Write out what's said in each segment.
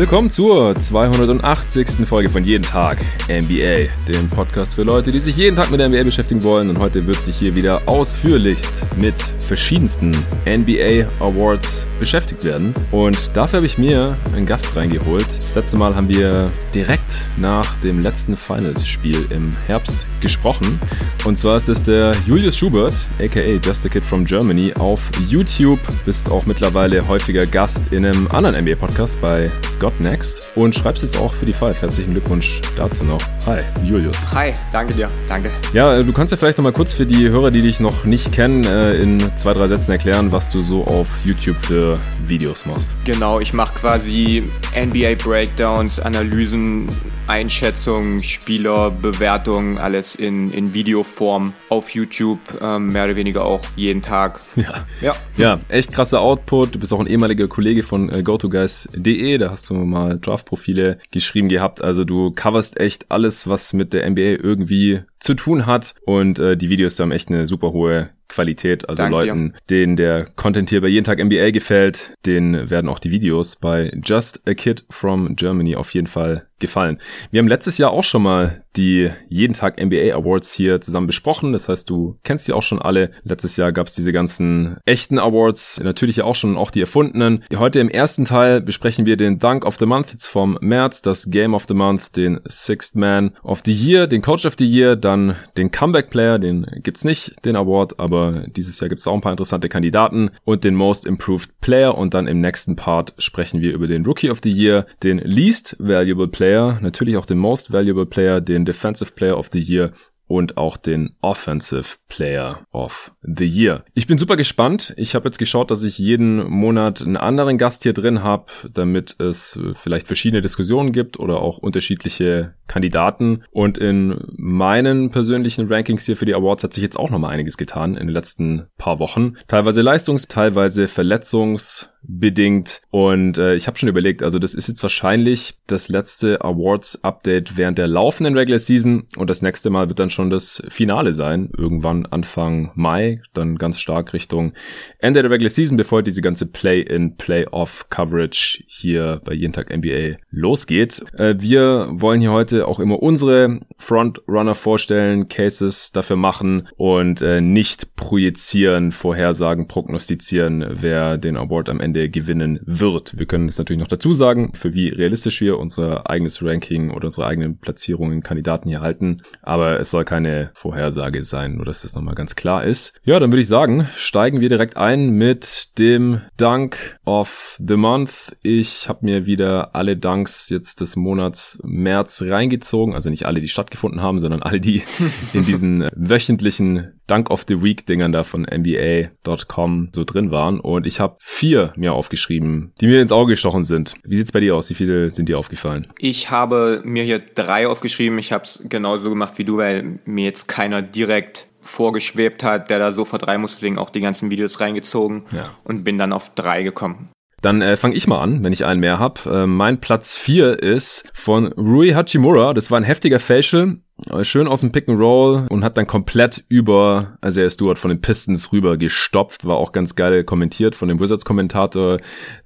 Willkommen zur 280. Folge von Jeden Tag NBA, dem Podcast für Leute, die sich jeden Tag mit der NBA beschäftigen wollen. Und heute wird sich hier wieder ausführlichst mit verschiedensten NBA Awards beschäftigt werden. Und dafür habe ich mir einen Gast reingeholt. Das letzte Mal haben wir direkt nach dem letzten Finals-Spiel im Herbst gesprochen. Und zwar ist es der Julius Schubert, aka Just a Kid from Germany, auf YouTube. Bist auch mittlerweile häufiger Gast in einem anderen NBA-Podcast bei God Next und schreibst jetzt auch für die Five. Herzlichen Glückwunsch dazu noch. Hi, Julius. Hi, danke dir. Danke. Ja, äh, du kannst ja vielleicht nochmal kurz für die Hörer, die dich noch nicht kennen, äh, in zwei, drei Sätzen erklären, was du so auf YouTube für Videos machst. Genau, ich mache quasi NBA Breakdowns, Analysen, Einschätzungen, Spieler, Bewertungen, alles in, in Videoform auf YouTube, ähm, mehr oder weniger auch jeden Tag. Ja. ja. Ja, echt krasser Output. Du bist auch ein ehemaliger Kollege von äh, GoToGuys.de, da hast du mal Draft-Profile geschrieben gehabt. Also du coverst echt alles, was mit der NBA irgendwie zu tun hat. Und äh, die Videos haben echt eine super hohe Qualität. Also Dank Leuten, dir. denen der Content hier bei jeden Tag NBA gefällt, denen werden auch die Videos bei Just a Kid from Germany auf jeden Fall gefallen. Wir haben letztes Jahr auch schon mal die jeden Tag NBA Awards hier zusammen besprochen. Das heißt, du kennst die auch schon alle. Letztes Jahr gab es diese ganzen echten Awards, natürlich ja auch schon auch die erfundenen. Heute im ersten Teil besprechen wir den Dunk of the Month jetzt vom März, das Game of the Month, den Sixth Man of the Year, den Coach of the Year, dann den Comeback Player, den gibt's nicht, den Award, aber dieses Jahr gibt's auch ein paar interessante Kandidaten und den Most Improved Player und dann im nächsten Part sprechen wir über den Rookie of the Year, den Least Valuable Player, natürlich auch den Most Valuable Player, den Defensive Player of the Year und auch den Offensive Player of the Year. Ich bin super gespannt. Ich habe jetzt geschaut, dass ich jeden Monat einen anderen Gast hier drin habe, damit es vielleicht verschiedene Diskussionen gibt oder auch unterschiedliche Kandidaten. Und in meinen persönlichen Rankings hier für die Awards hat sich jetzt auch noch mal einiges getan in den letzten paar Wochen. Teilweise Leistungs-, teilweise Verletzungs- bedingt. Und äh, ich habe schon überlegt, also das ist jetzt wahrscheinlich das letzte Awards-Update während der laufenden Regular Season und das nächste Mal wird dann schon das Finale sein, irgendwann Anfang Mai, dann ganz stark Richtung Ende der Regular Season, bevor diese ganze Play-in, Play-off-Coverage hier bei jeden Tag NBA losgeht. Äh, wir wollen hier heute auch immer unsere Frontrunner vorstellen, Cases dafür machen und äh, nicht projizieren, vorhersagen, prognostizieren, wer den Award am Ende Ende gewinnen wird. Wir können es natürlich noch dazu sagen, für wie realistisch wir unser eigenes Ranking oder unsere eigenen Platzierungen Kandidaten hier halten. Aber es soll keine Vorhersage sein, nur dass das nochmal ganz klar ist. Ja, dann würde ich sagen, steigen wir direkt ein mit dem Dunk of the Month. Ich habe mir wieder alle Dunks jetzt des Monats März reingezogen. Also nicht alle, die stattgefunden haben, sondern alle, die in diesen wöchentlichen Dunk of the Week Dingern da von NBA.com so drin waren. Und ich habe vier mir aufgeschrieben, die mir ins Auge gestochen sind. Wie sieht's bei dir aus? Wie viele sind dir aufgefallen? Ich habe mir hier drei aufgeschrieben. Ich habe es genauso gemacht wie du, weil mir jetzt keiner direkt vorgeschwebt hat, der da sofort rein muss, deswegen auch die ganzen Videos reingezogen ja. und bin dann auf drei gekommen. Dann äh, fange ich mal an, wenn ich einen mehr hab. Äh, mein Platz vier ist von Rui Hachimura. Das war ein heftiger Facial. Schön aus dem Pick and Roll und hat dann komplett über Isaiah Stewart von den Pistons rüber gestopft. War auch ganz geil kommentiert von dem Wizards-Kommentator,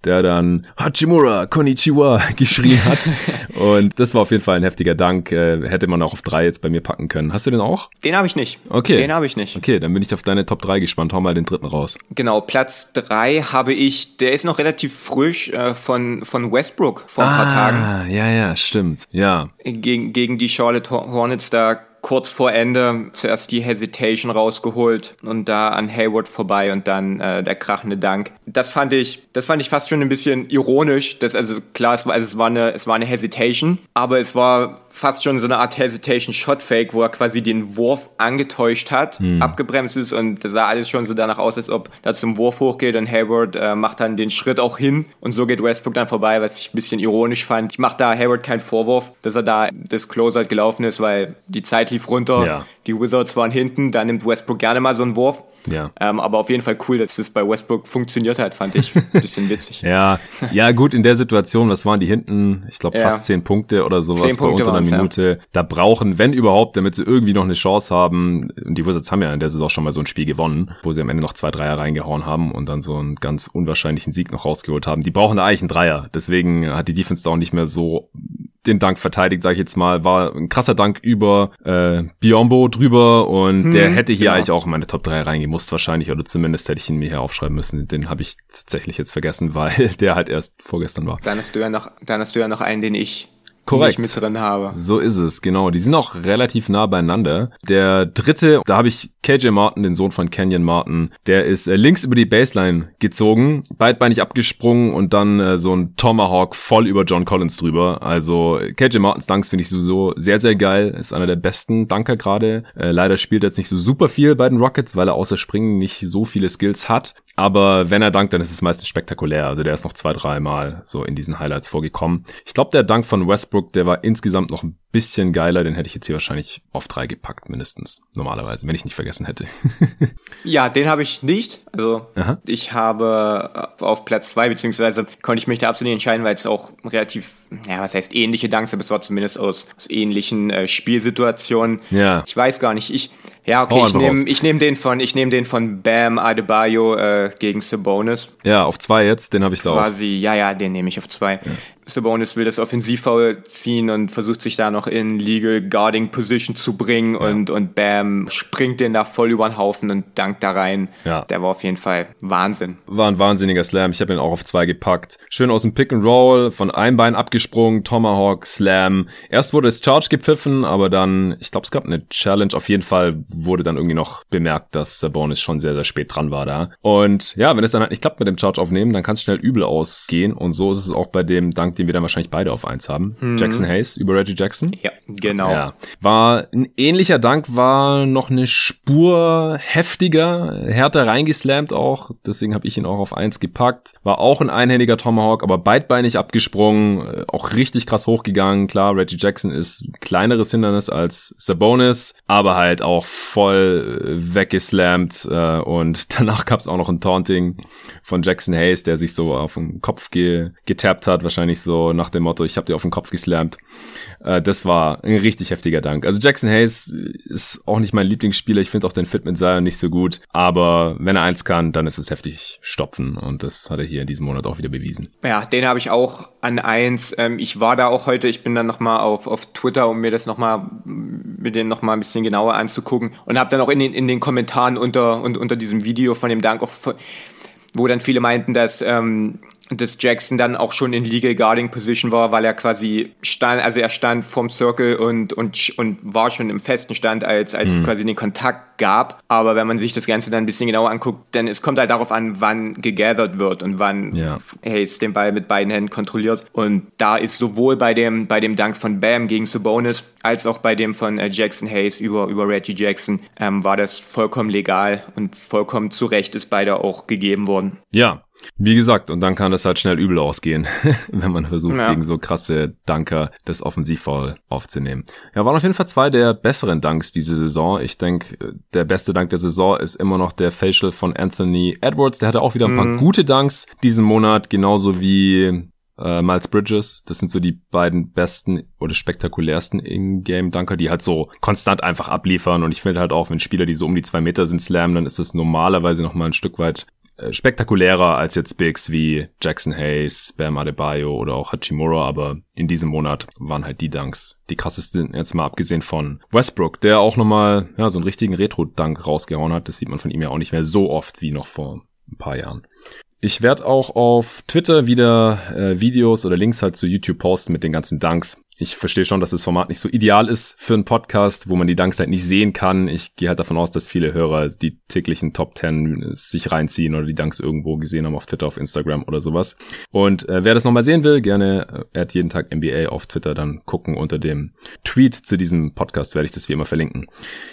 der dann Hachimura, Konnichiwa geschrien hat. und das war auf jeden Fall ein heftiger Dank. Äh, hätte man auch auf drei jetzt bei mir packen können. Hast du den auch? Den habe ich nicht. Okay. Den habe ich nicht. Okay, dann bin ich auf deine Top 3 gespannt. Hau mal den dritten raus. Genau, Platz 3 habe ich, der ist noch relativ frisch äh, von, von Westbrook vor ein ah, paar Tagen. Ja, ja, stimmt. Ja. Gegen, gegen die Charlotte Hornets jetzt da kurz vor Ende zuerst die Hesitation rausgeholt und da an Hayward vorbei und dann äh, der krachende Dank. Das fand ich, das fand ich fast schon ein bisschen ironisch. Das also klar, es war, also es war eine, es war eine Hesitation, aber es war fast schon so eine Art Hesitation Shot Fake, wo er quasi den Wurf angetäuscht hat, hm. abgebremst ist und das sah alles schon so danach aus, als ob da zum Wurf hochgeht und Hayward äh, macht dann den Schritt auch hin und so geht Westbrook dann vorbei, was ich ein bisschen ironisch fand. Ich mache da Hayward keinen Vorwurf, dass er da das Closer gelaufen ist, weil die Zeit lief runter, ja. die Wizards waren hinten, da nimmt Westbrook gerne mal so einen Wurf. Ja. Ähm, aber auf jeden Fall cool, dass das bei Westbrook funktioniert hat, fand ich. Ein bisschen witzig. ja, ja, gut, in der Situation, was waren die hinten? Ich glaube, fast zehn Punkte oder sowas zehn bei unter einer Minute. Ja. Da brauchen, wenn überhaupt, damit sie irgendwie noch eine Chance haben. Und die Wizards haben ja in der Saison schon mal so ein Spiel gewonnen, wo sie am Ende noch zwei Dreier reingehauen haben und dann so einen ganz unwahrscheinlichen Sieg noch rausgeholt haben. Die brauchen da eigentlich einen Dreier. Deswegen hat die Defense da auch nicht mehr so den Dank verteidigt, sage ich jetzt mal. War ein krasser Dank über äh, Biombo drüber und hm, der hätte hier genau. eigentlich auch in meine Top 3 reingemusst wahrscheinlich oder zumindest hätte ich ihn mir hier aufschreiben müssen. Den habe ich tatsächlich jetzt vergessen, weil der halt erst vorgestern war. Dann hast du ja noch, dann hast du ja noch einen, den ich Korrekt. mit drin habe. So ist es, genau. Die sind auch relativ nah beieinander. Der dritte, da habe ich KJ Martin, den Sohn von Kenyon Martin, der ist äh, links über die Baseline gezogen, beidbeinig abgesprungen und dann äh, so ein Tomahawk voll über John Collins drüber. Also KJ Martins Dunks finde ich sowieso sehr, sehr geil. Ist einer der besten Dunker gerade. Äh, leider spielt er jetzt nicht so super viel bei den Rockets, weil er außer Springen nicht so viele Skills hat. Aber wenn er dankt, dann ist es meistens spektakulär. Also der ist noch zwei, dreimal so in diesen Highlights vorgekommen. Ich glaube, der Dank von Westbrook, der war insgesamt noch ein bisschen geiler. Den hätte ich jetzt hier wahrscheinlich auf drei gepackt, mindestens. Normalerweise, wenn ich nicht vergessen hätte. ja, den habe ich nicht. Also Aha. ich habe auf Platz zwei, beziehungsweise konnte ich mich da absolut nicht entscheiden, weil es auch relativ, ja, was heißt ähnliche Danks, aber es war zumindest aus, aus ähnlichen äh, Spielsituationen. Ja. Ich weiß gar nicht. Ich, ja, okay, ich nehme ich nehm den von, ich nehme den von Bam Adebayo äh, gegen Sabonis. Ja, auf zwei jetzt, den habe ich da Quasi, auch. Quasi, ja, ja, den nehme ich auf zwei. Ja. Sabonis will das Offensivfoul ziehen und versucht sich da noch in Legal Guarding Position zu bringen ja. und, und Bam springt den da voll über den Haufen und dankt da rein. Ja. Der war auf jeden Fall Wahnsinn. War ein wahnsinniger Slam. Ich habe ihn auch auf zwei gepackt. Schön aus dem Pick and Roll, von einem Bein abgesprungen, Tomahawk, Slam. Erst wurde es Charge gepfiffen, aber dann, ich glaube, es gab eine Challenge. Auf jeden Fall wurde dann irgendwie noch bemerkt, dass Sabonis schon sehr, sehr spät dran war da. Und ja, wenn es dann halt nicht klappt mit dem Charge aufnehmen, dann kann es schnell übel ausgehen. Und so ist es auch bei dem Dank den wir dann wahrscheinlich beide auf eins haben. Mhm. Jackson Hayes über Reggie Jackson. Ja, genau. Ja. War ein ähnlicher Dank, war noch eine Spur heftiger, härter reingeslammt auch. Deswegen habe ich ihn auch auf eins gepackt. War auch ein einhändiger Tomahawk, aber beidbeinig abgesprungen, äh, auch richtig krass hochgegangen. Klar, Reggie Jackson ist ein kleineres Hindernis als Sabonis, aber halt auch voll äh, weggeslammt äh, und danach gab es auch noch ein Taunting von Jackson Hayes, der sich so auf den Kopf ge getappt hat, wahrscheinlich so nach dem Motto, ich habe dir auf den Kopf geslammt. Äh, das war ein richtig heftiger Dank. Also Jackson Hayes ist auch nicht mein Lieblingsspieler. Ich finde auch den Fit mit Zion nicht so gut. Aber wenn er eins kann, dann ist es heftig stopfen. Und das hat er hier in diesem Monat auch wieder bewiesen. Ja, den habe ich auch an eins. Ähm, ich war da auch heute, ich bin dann nochmal auf, auf Twitter, um mir das nochmal, mir den nochmal ein bisschen genauer anzugucken. Und habe dann auch in den, in den Kommentaren unter, unter diesem Video von dem Dank auch wo dann viele meinten, dass ähm, dass Jackson dann auch schon in Legal Guarding Position war, weil er quasi stand, also er stand vorm Circle und, und, und war schon im festen Stand, als, als mhm. es quasi den Kontakt gab. Aber wenn man sich das Ganze dann ein bisschen genauer anguckt, dann es kommt halt darauf an, wann gegathert wird und wann ja. Hayes den Ball mit beiden Händen kontrolliert. Und da ist sowohl bei dem, bei dem Dank von Bam gegen Sabonis als auch bei dem von äh, Jackson Hayes über, über Reggie Jackson ähm, war das vollkommen legal und vollkommen zu Recht ist beide auch gegeben worden. Ja, wie gesagt, und dann kann es halt schnell übel ausgehen, wenn man versucht, ja. gegen so krasse Dunker das Offensivfoul aufzunehmen. Ja, waren auf jeden Fall zwei der besseren Dunks diese Saison. Ich denke, der beste Dank der Saison ist immer noch der Facial von Anthony Edwards. Der hatte auch wieder ein paar mhm. gute Dunks diesen Monat, genauso wie äh, Miles Bridges. Das sind so die beiden besten oder spektakulärsten In-Game-Dunker, die halt so konstant einfach abliefern. Und ich finde halt auch, wenn Spieler, die so um die zwei Meter sind, slammen, dann ist das normalerweise noch mal ein Stück weit äh, spektakulärer als jetzt Bigs wie Jackson Hayes, Bam Adebayo oder auch Hachimura, aber in diesem Monat waren halt die Dunks die krassesten, jetzt mal abgesehen von Westbrook, der auch nochmal ja, so einen richtigen Retro-Dunk rausgehauen hat. Das sieht man von ihm ja auch nicht mehr so oft wie noch vor ein paar Jahren. Ich werde auch auf Twitter wieder äh, Videos oder Links halt zu YouTube posten mit den ganzen Dunks ich verstehe schon, dass das Format nicht so ideal ist für einen Podcast, wo man die Dankzeit nicht sehen kann. Ich gehe halt davon aus, dass viele Hörer die täglichen Top 10 sich reinziehen oder die Danks irgendwo gesehen haben auf Twitter, auf Instagram oder sowas. Und äh, wer das nochmal sehen will, gerne, äh, er hat jeden Tag NBA auf Twitter, dann gucken unter dem Tweet zu diesem Podcast, werde ich das wie immer verlinken.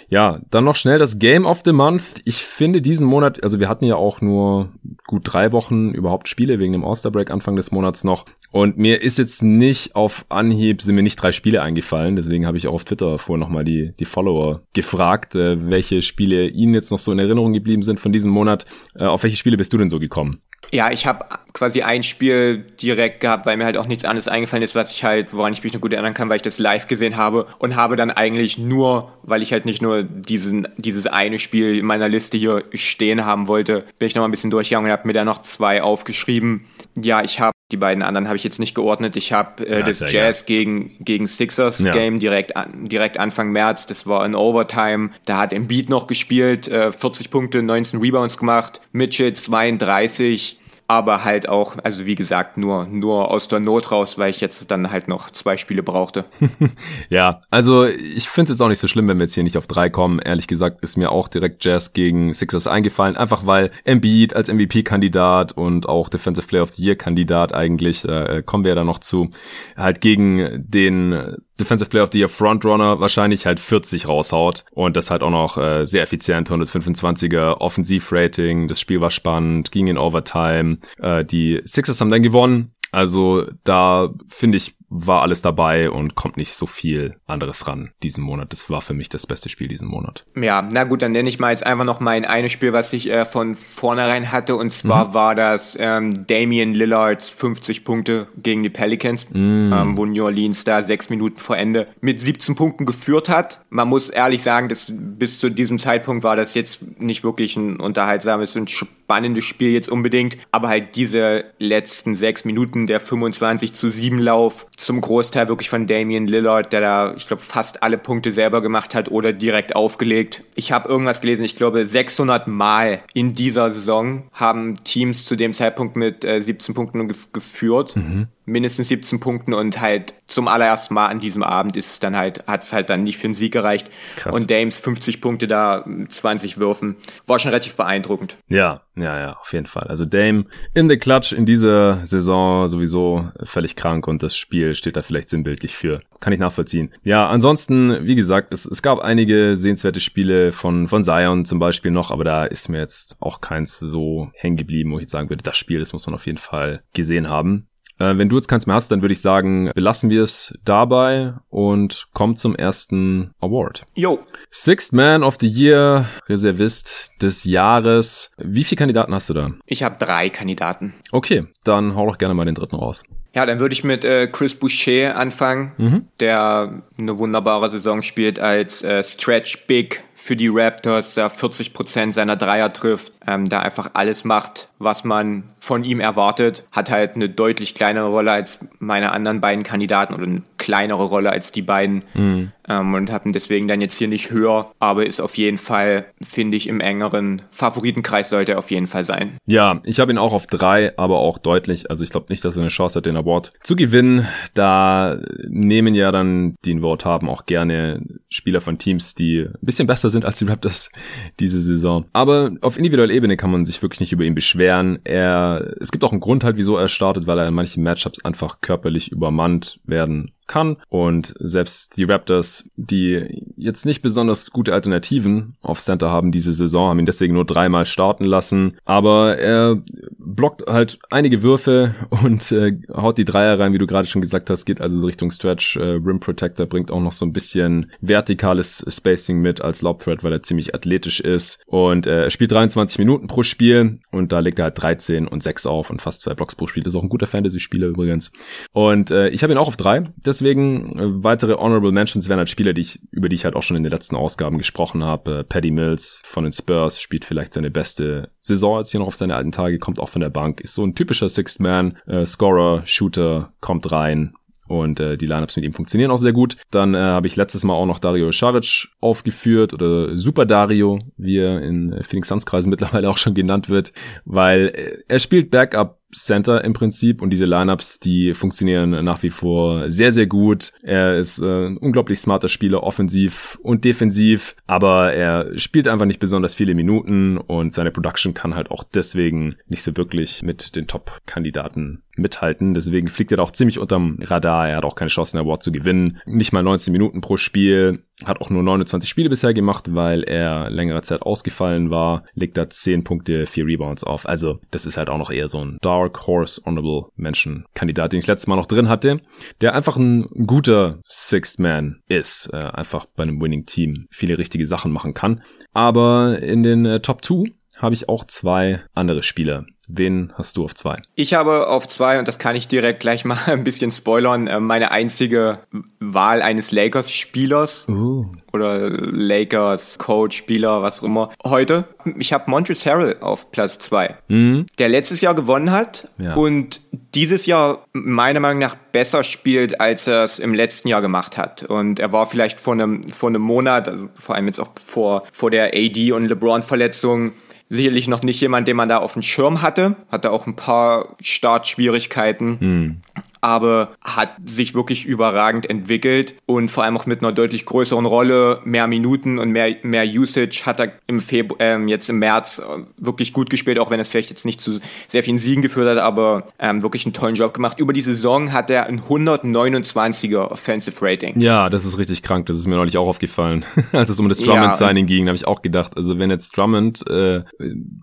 Ja, dann noch schnell das Game of the Month. Ich finde diesen Monat, also wir hatten ja auch nur gut drei Wochen überhaupt Spiele wegen dem All-Star Break Anfang des Monats noch. Und mir ist jetzt nicht auf Anhieb, sind mir nicht drei Spiele eingefallen. Deswegen habe ich auch auf Twitter vorher nochmal die, die Follower gefragt, äh, welche Spiele Ihnen jetzt noch so in Erinnerung geblieben sind von diesem Monat. Äh, auf welche Spiele bist du denn so gekommen? Ja, ich habe quasi ein Spiel direkt gehabt, weil mir halt auch nichts anderes eingefallen ist, was ich halt, woran ich mich noch gut erinnern kann, weil ich das live gesehen habe und habe dann eigentlich nur, weil ich halt nicht nur diesen, dieses eine Spiel in meiner Liste hier stehen haben wollte, bin ich noch mal ein bisschen durchgegangen und habe mir da noch zwei aufgeschrieben. Ja, ich habe die beiden anderen habe ich jetzt nicht geordnet. Ich habe äh, ja, das Jazz gegen, gegen Sixers ja. Game direkt, an, direkt Anfang März. Das war in Overtime. Da hat Embiid noch gespielt, äh, 40 Punkte, 19 Rebounds gemacht. Mitchell 32 aber halt auch, also wie gesagt, nur, nur aus der Not raus, weil ich jetzt dann halt noch zwei Spiele brauchte. ja, also ich finde es jetzt auch nicht so schlimm, wenn wir jetzt hier nicht auf drei kommen. Ehrlich gesagt ist mir auch direkt Jazz gegen Sixers eingefallen, einfach weil Embiid als MVP-Kandidat und auch Defensive Player of the Year-Kandidat eigentlich, äh, kommen wir ja dann noch zu, halt gegen den Defensive Player of the Year Frontrunner wahrscheinlich halt 40 raushaut und das halt auch noch äh, sehr effizient, 125er Offensivrating, das Spiel war spannend, ging in Overtime, äh, die Sixers haben dann gewonnen, also da finde ich war alles dabei und kommt nicht so viel anderes ran diesen Monat. Das war für mich das beste Spiel diesen Monat. Ja, na gut, dann nenne ich mal jetzt einfach noch mein eines Spiel, was ich äh, von vornherein hatte. Und zwar mhm. war das ähm, Damian Lillards 50 Punkte gegen die Pelicans, mhm. ähm, wo New Orleans da sechs Minuten vor Ende mit 17 Punkten geführt hat. Man muss ehrlich sagen, dass bis zu diesem Zeitpunkt war das jetzt nicht wirklich ein unterhaltsames und spannendes Spiel jetzt unbedingt. Aber halt diese letzten sechs Minuten, der 25 zu 7 Lauf, zum Großteil wirklich von Damian Lillard, der da, ich glaube, fast alle Punkte selber gemacht hat oder direkt aufgelegt. Ich habe irgendwas gelesen, ich glaube, 600 Mal in dieser Saison haben Teams zu dem Zeitpunkt mit äh, 17 Punkten geführt. Mhm mindestens 17 Punkten und halt zum allerersten Mal an diesem Abend ist es dann halt, hat es halt dann nicht für einen Sieg gereicht. Krass. Und Dames 50 Punkte da, 20 Würfen, war schon relativ beeindruckend. Ja, ja, ja, auf jeden Fall. Also Dame in the Clutch in dieser Saison sowieso völlig krank und das Spiel steht da vielleicht sinnbildlich für. Kann ich nachvollziehen. Ja, ansonsten, wie gesagt, es, es gab einige sehenswerte Spiele von, von Zion zum Beispiel noch, aber da ist mir jetzt auch keins so hängen geblieben, wo ich jetzt sagen würde, das Spiel, das muss man auf jeden Fall gesehen haben. Äh, wenn du jetzt keins mehr hast, dann würde ich sagen, belassen wir es dabei und kommen zum ersten Award. Jo. Sixth Man of the Year, Reservist des Jahres. Wie viele Kandidaten hast du da? Ich habe drei Kandidaten. Okay, dann hau doch gerne mal den dritten raus. Ja, dann würde ich mit äh, Chris Boucher anfangen, mhm. der eine wunderbare Saison spielt als äh, Stretch Big für die Raptors, der 40 Prozent seiner Dreier trifft, ähm, da einfach alles macht, was man von ihm erwartet, hat halt eine deutlich kleinere Rolle als meine anderen beiden Kandidaten oder eine kleinere Rolle als die beiden mhm. ähm, und habe ihn deswegen dann jetzt hier nicht höher, aber ist auf jeden Fall, finde ich, im engeren Favoritenkreis sollte er auf jeden Fall sein. Ja, ich habe ihn auch auf drei, aber auch deutlich. Also ich glaube nicht, dass er eine Chance hat, den Award zu gewinnen. Da nehmen ja dann, die einen Award haben, auch gerne Spieler von Teams, die ein bisschen besser sind als die Raptors diese Saison. Aber auf individueller Ebene kann man sich wirklich nicht über ihn beschweren. Er, es gibt auch einen Grund halt, wieso er startet, weil er in manchen Matchups einfach körperlich übermannt werden kann. Und selbst die Raptors, die jetzt nicht besonders gute Alternativen auf Center haben diese Saison, haben ihn deswegen nur dreimal starten lassen. Aber er blockt halt einige Würfe und äh, haut die Dreier rein, wie du gerade schon gesagt hast, geht also so Richtung Stretch. Äh, Rim Protector bringt auch noch so ein bisschen vertikales Spacing mit als Lob Threat, weil er ziemlich athletisch ist. Und äh, er spielt 23 Minuten pro Spiel und da legt er halt 13 und 6 auf und fast zwei Blocks pro Spiel. Das ist auch ein guter Fantasy-Spieler übrigens. Und äh, ich habe ihn auch auf drei. Deswegen äh, weitere Honorable Mentions wären halt Spieler, die ich, über die ich halt auch schon in den letzten Ausgaben gesprochen habe. Äh, Paddy Mills von den Spurs spielt vielleicht seine beste Saison als hier noch auf seine alten Tage, kommt auch von der Bank, ist so ein typischer Sixth Man, äh, Scorer, Shooter, kommt rein, und äh, die Lineups mit ihm funktionieren auch sehr gut. Dann äh, habe ich letztes Mal auch noch Dario Saric aufgeführt oder Super Dario, wie er in Phoenix Suns Kreisen mittlerweile auch schon genannt wird, weil äh, er spielt Backup Center im Prinzip und diese Lineups, die funktionieren nach wie vor sehr, sehr gut. Er ist äh, ein unglaublich smarter Spieler, offensiv und defensiv, aber er spielt einfach nicht besonders viele Minuten und seine Production kann halt auch deswegen nicht so wirklich mit den Top-Kandidaten mithalten. Deswegen fliegt er auch ziemlich unterm Radar. Er hat auch keine Chance, den Award zu gewinnen. Nicht mal 19 Minuten pro Spiel. Hat auch nur 29 Spiele bisher gemacht, weil er längere Zeit ausgefallen war, legt da 10 Punkte, 4 Rebounds auf. Also das ist halt auch noch eher so ein Dark Horse Honorable Menschen Kandidat, den ich letztes Mal noch drin hatte, der einfach ein guter Sixth Man ist, äh, einfach bei einem Winning Team viele richtige Sachen machen kann. Aber in den äh, Top 2 habe ich auch zwei andere Spieler, Wen hast du auf zwei? Ich habe auf zwei, und das kann ich direkt gleich mal ein bisschen spoilern, äh, meine einzige Wahl eines Lakers-Spielers. Uh. Oder Lakers-Coach-Spieler, was auch immer. Heute, ich habe Montrezl Harrell auf Platz zwei, mhm. der letztes Jahr gewonnen hat ja. und dieses Jahr meiner Meinung nach besser spielt, als er es im letzten Jahr gemacht hat. Und er war vielleicht vor einem, vor einem Monat, also vor allem jetzt auch vor, vor der AD- und LeBron-Verletzung, sicherlich noch nicht jemand, den man da auf dem Schirm hatte. Hatte auch ein paar Startschwierigkeiten. Hm aber hat sich wirklich überragend entwickelt und vor allem auch mit einer deutlich größeren Rolle, mehr Minuten und mehr, mehr Usage hat er im Februar, ähm, jetzt im März äh, wirklich gut gespielt, auch wenn es vielleicht jetzt nicht zu sehr vielen Siegen geführt hat, aber ähm, wirklich einen tollen Job gemacht. Über die Saison hat er ein 129er Offensive Rating. Ja, das ist richtig krank. Das ist mir neulich auch aufgefallen, als es um das Drummond-Signing ja, ging. Da habe ich auch gedacht, also wenn jetzt Drummond äh,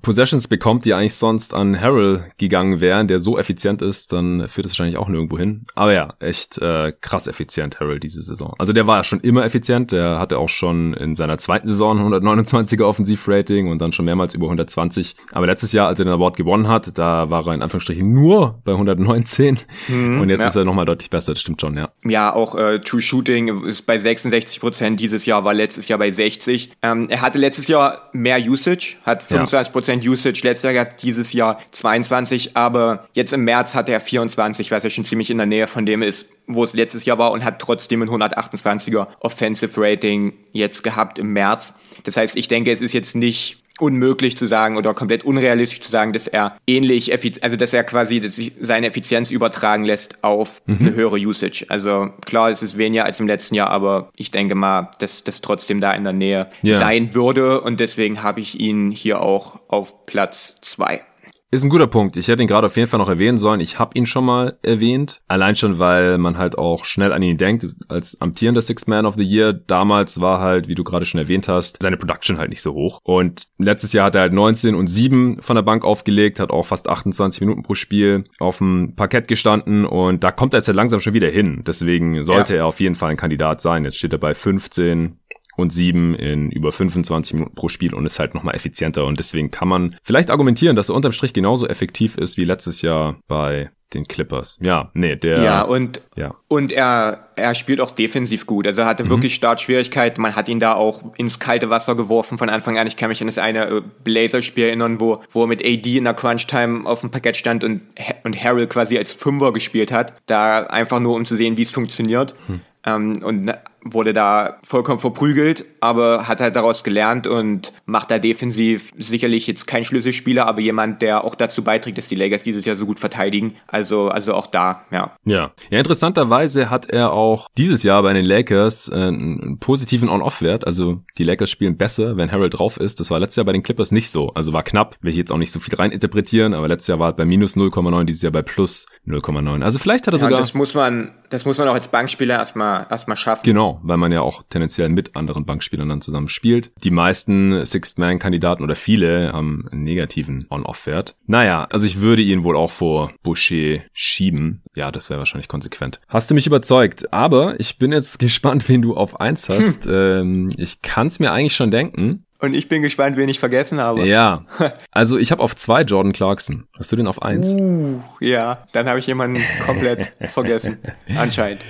Possessions bekommt, die eigentlich sonst an Harrell gegangen wären, der so effizient ist, dann führt das wahrscheinlich auch nirgendwo irgendwo hin. Aber ja, echt äh, krass effizient, Harold, diese Saison. Also der war ja schon immer effizient. Der hatte auch schon in seiner zweiten Saison 129er Offensivrating und dann schon mehrmals über 120. Aber letztes Jahr, als er den Award gewonnen hat, da war er in Anführungsstrichen nur bei 119. Mhm, und jetzt ja. ist er nochmal deutlich besser, das stimmt schon, ja. Ja, auch äh, True Shooting ist bei 66 Prozent dieses Jahr, war letztes Jahr bei 60. Ähm, er hatte letztes Jahr mehr Usage, hat 25 Prozent ja. Usage. Letztes Jahr hat dieses Jahr 22, aber jetzt im März hat er 24, was ja schon ziemlich ziemlich in der Nähe von dem ist, wo es letztes Jahr war und hat trotzdem ein 128er Offensive Rating jetzt gehabt im März. Das heißt, ich denke, es ist jetzt nicht unmöglich zu sagen oder komplett unrealistisch zu sagen, dass er ähnlich, also dass er quasi dass sich seine Effizienz übertragen lässt auf mhm. eine höhere Usage. Also klar, es ist weniger als im letzten Jahr, aber ich denke mal, dass das trotzdem da in der Nähe ja. sein würde und deswegen habe ich ihn hier auch auf Platz zwei. Ist ein guter Punkt. Ich hätte ihn gerade auf jeden Fall noch erwähnen sollen. Ich habe ihn schon mal erwähnt. Allein schon, weil man halt auch schnell an ihn denkt als amtierender Six Man of the Year. Damals war halt, wie du gerade schon erwähnt hast, seine Production halt nicht so hoch. Und letztes Jahr hat er halt 19 und 7 von der Bank aufgelegt, hat auch fast 28 Minuten pro Spiel auf dem Parkett gestanden und da kommt er jetzt halt langsam schon wieder hin. Deswegen sollte ja. er auf jeden Fall ein Kandidat sein. Jetzt steht er bei 15 und 7 in über 25 Minuten pro Spiel und ist halt nochmal effizienter. Und deswegen kann man vielleicht argumentieren, dass er unterm Strich genauso effektiv ist wie letztes Jahr bei den Clippers. Ja, nee, der. Ja, und, ja. und er, er spielt auch defensiv gut. Also er hatte mhm. wirklich Startschwierigkeiten. Man hat ihn da auch ins kalte Wasser geworfen von Anfang an. Ich kann mich an das eine äh, Blazer-Spiel erinnern, wo, wo er mit AD in der Crunch-Time auf dem Parkett stand und, und Harold quasi als Fünfer gespielt hat. Da einfach nur, um zu sehen, wie es funktioniert. Hm. Ähm, und wurde da vollkommen verprügelt, aber hat halt daraus gelernt und macht da defensiv sicherlich jetzt kein Schlüsselspieler, aber jemand, der auch dazu beiträgt, dass die Lakers dieses Jahr so gut verteidigen. Also, also auch da, ja. Ja. Ja, interessanterweise hat er auch dieses Jahr bei den Lakers äh, einen positiven On-Off-Wert. Also die Lakers spielen besser, wenn Harold drauf ist. Das war letztes Jahr bei den Clippers nicht so. Also war knapp, will ich jetzt auch nicht so viel reininterpretieren, aber letztes Jahr war er bei minus 0,9, dieses Jahr bei plus 0,9. Also vielleicht hat er ja, sogar. Das muss man, das muss man auch als Bankspieler erstmal, erstmal schaffen. Genau weil man ja auch tendenziell mit anderen Bankspielern dann zusammen spielt. Die meisten Sixth-Man-Kandidaten oder viele haben einen negativen On-Off-Wert. Naja, also ich würde ihn wohl auch vor Boucher schieben. Ja, das wäre wahrscheinlich konsequent. Hast du mich überzeugt, aber ich bin jetzt gespannt, wen du auf eins hast. ähm, ich kann es mir eigentlich schon denken. Und ich bin gespannt, wen ich vergessen habe. Ja. Also ich habe auf zwei Jordan Clarkson. Hast du den auf eins? Uh, ja, dann habe ich jemanden komplett vergessen. Anscheinend.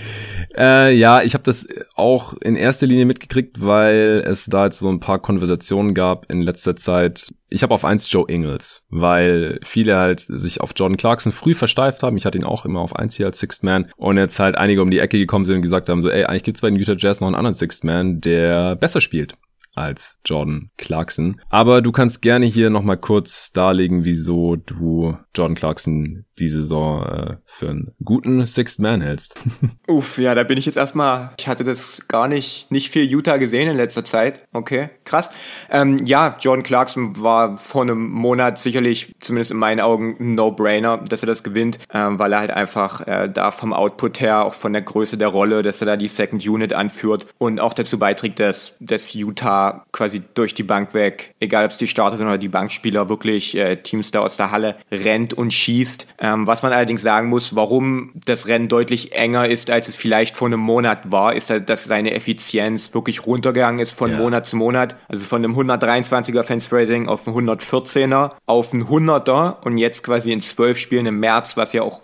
Äh, ja, ich habe das auch in erster Linie mitgekriegt, weil es da jetzt so ein paar Konversationen gab in letzter Zeit. Ich habe auf eins Joe Ingles, weil viele halt sich auf Jordan Clarkson früh versteift haben. Ich hatte ihn auch immer auf eins hier als Sixth Man. Und jetzt halt einige um die Ecke gekommen sind und gesagt haben so, ey, eigentlich gibt's bei den Utah Jazz noch einen anderen Sixth Man, der besser spielt als Jordan Clarkson. Aber du kannst gerne hier nochmal kurz darlegen, wieso du Jordan Clarkson die Saison äh, für einen guten Sixth Man hältst. Uff, ja, da bin ich jetzt erstmal, ich hatte das gar nicht, nicht viel Utah gesehen in letzter Zeit. Okay, krass. Ähm, ja, Jordan Clarkson war vor einem Monat sicherlich, zumindest in meinen Augen, ein No-Brainer, dass er das gewinnt, ähm, weil er halt einfach äh, da vom Output her, auch von der Größe der Rolle, dass er da die Second Unit anführt und auch dazu beiträgt, dass, dass Utah quasi durch die Bank weg, egal ob es die Starter sind oder die Bankspieler, wirklich äh, Teams da aus der Halle rennt und schießt. Ähm, was man allerdings sagen muss, warum das Rennen deutlich enger ist, als es vielleicht vor einem Monat war, ist, dass seine Effizienz wirklich runtergegangen ist von ja. Monat zu Monat. Also von einem 123er Fence Rating auf ein 114er, auf ein 100er und jetzt quasi in zwölf Spielen im März, was ja auch,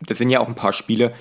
das sind ja auch ein paar Spiele,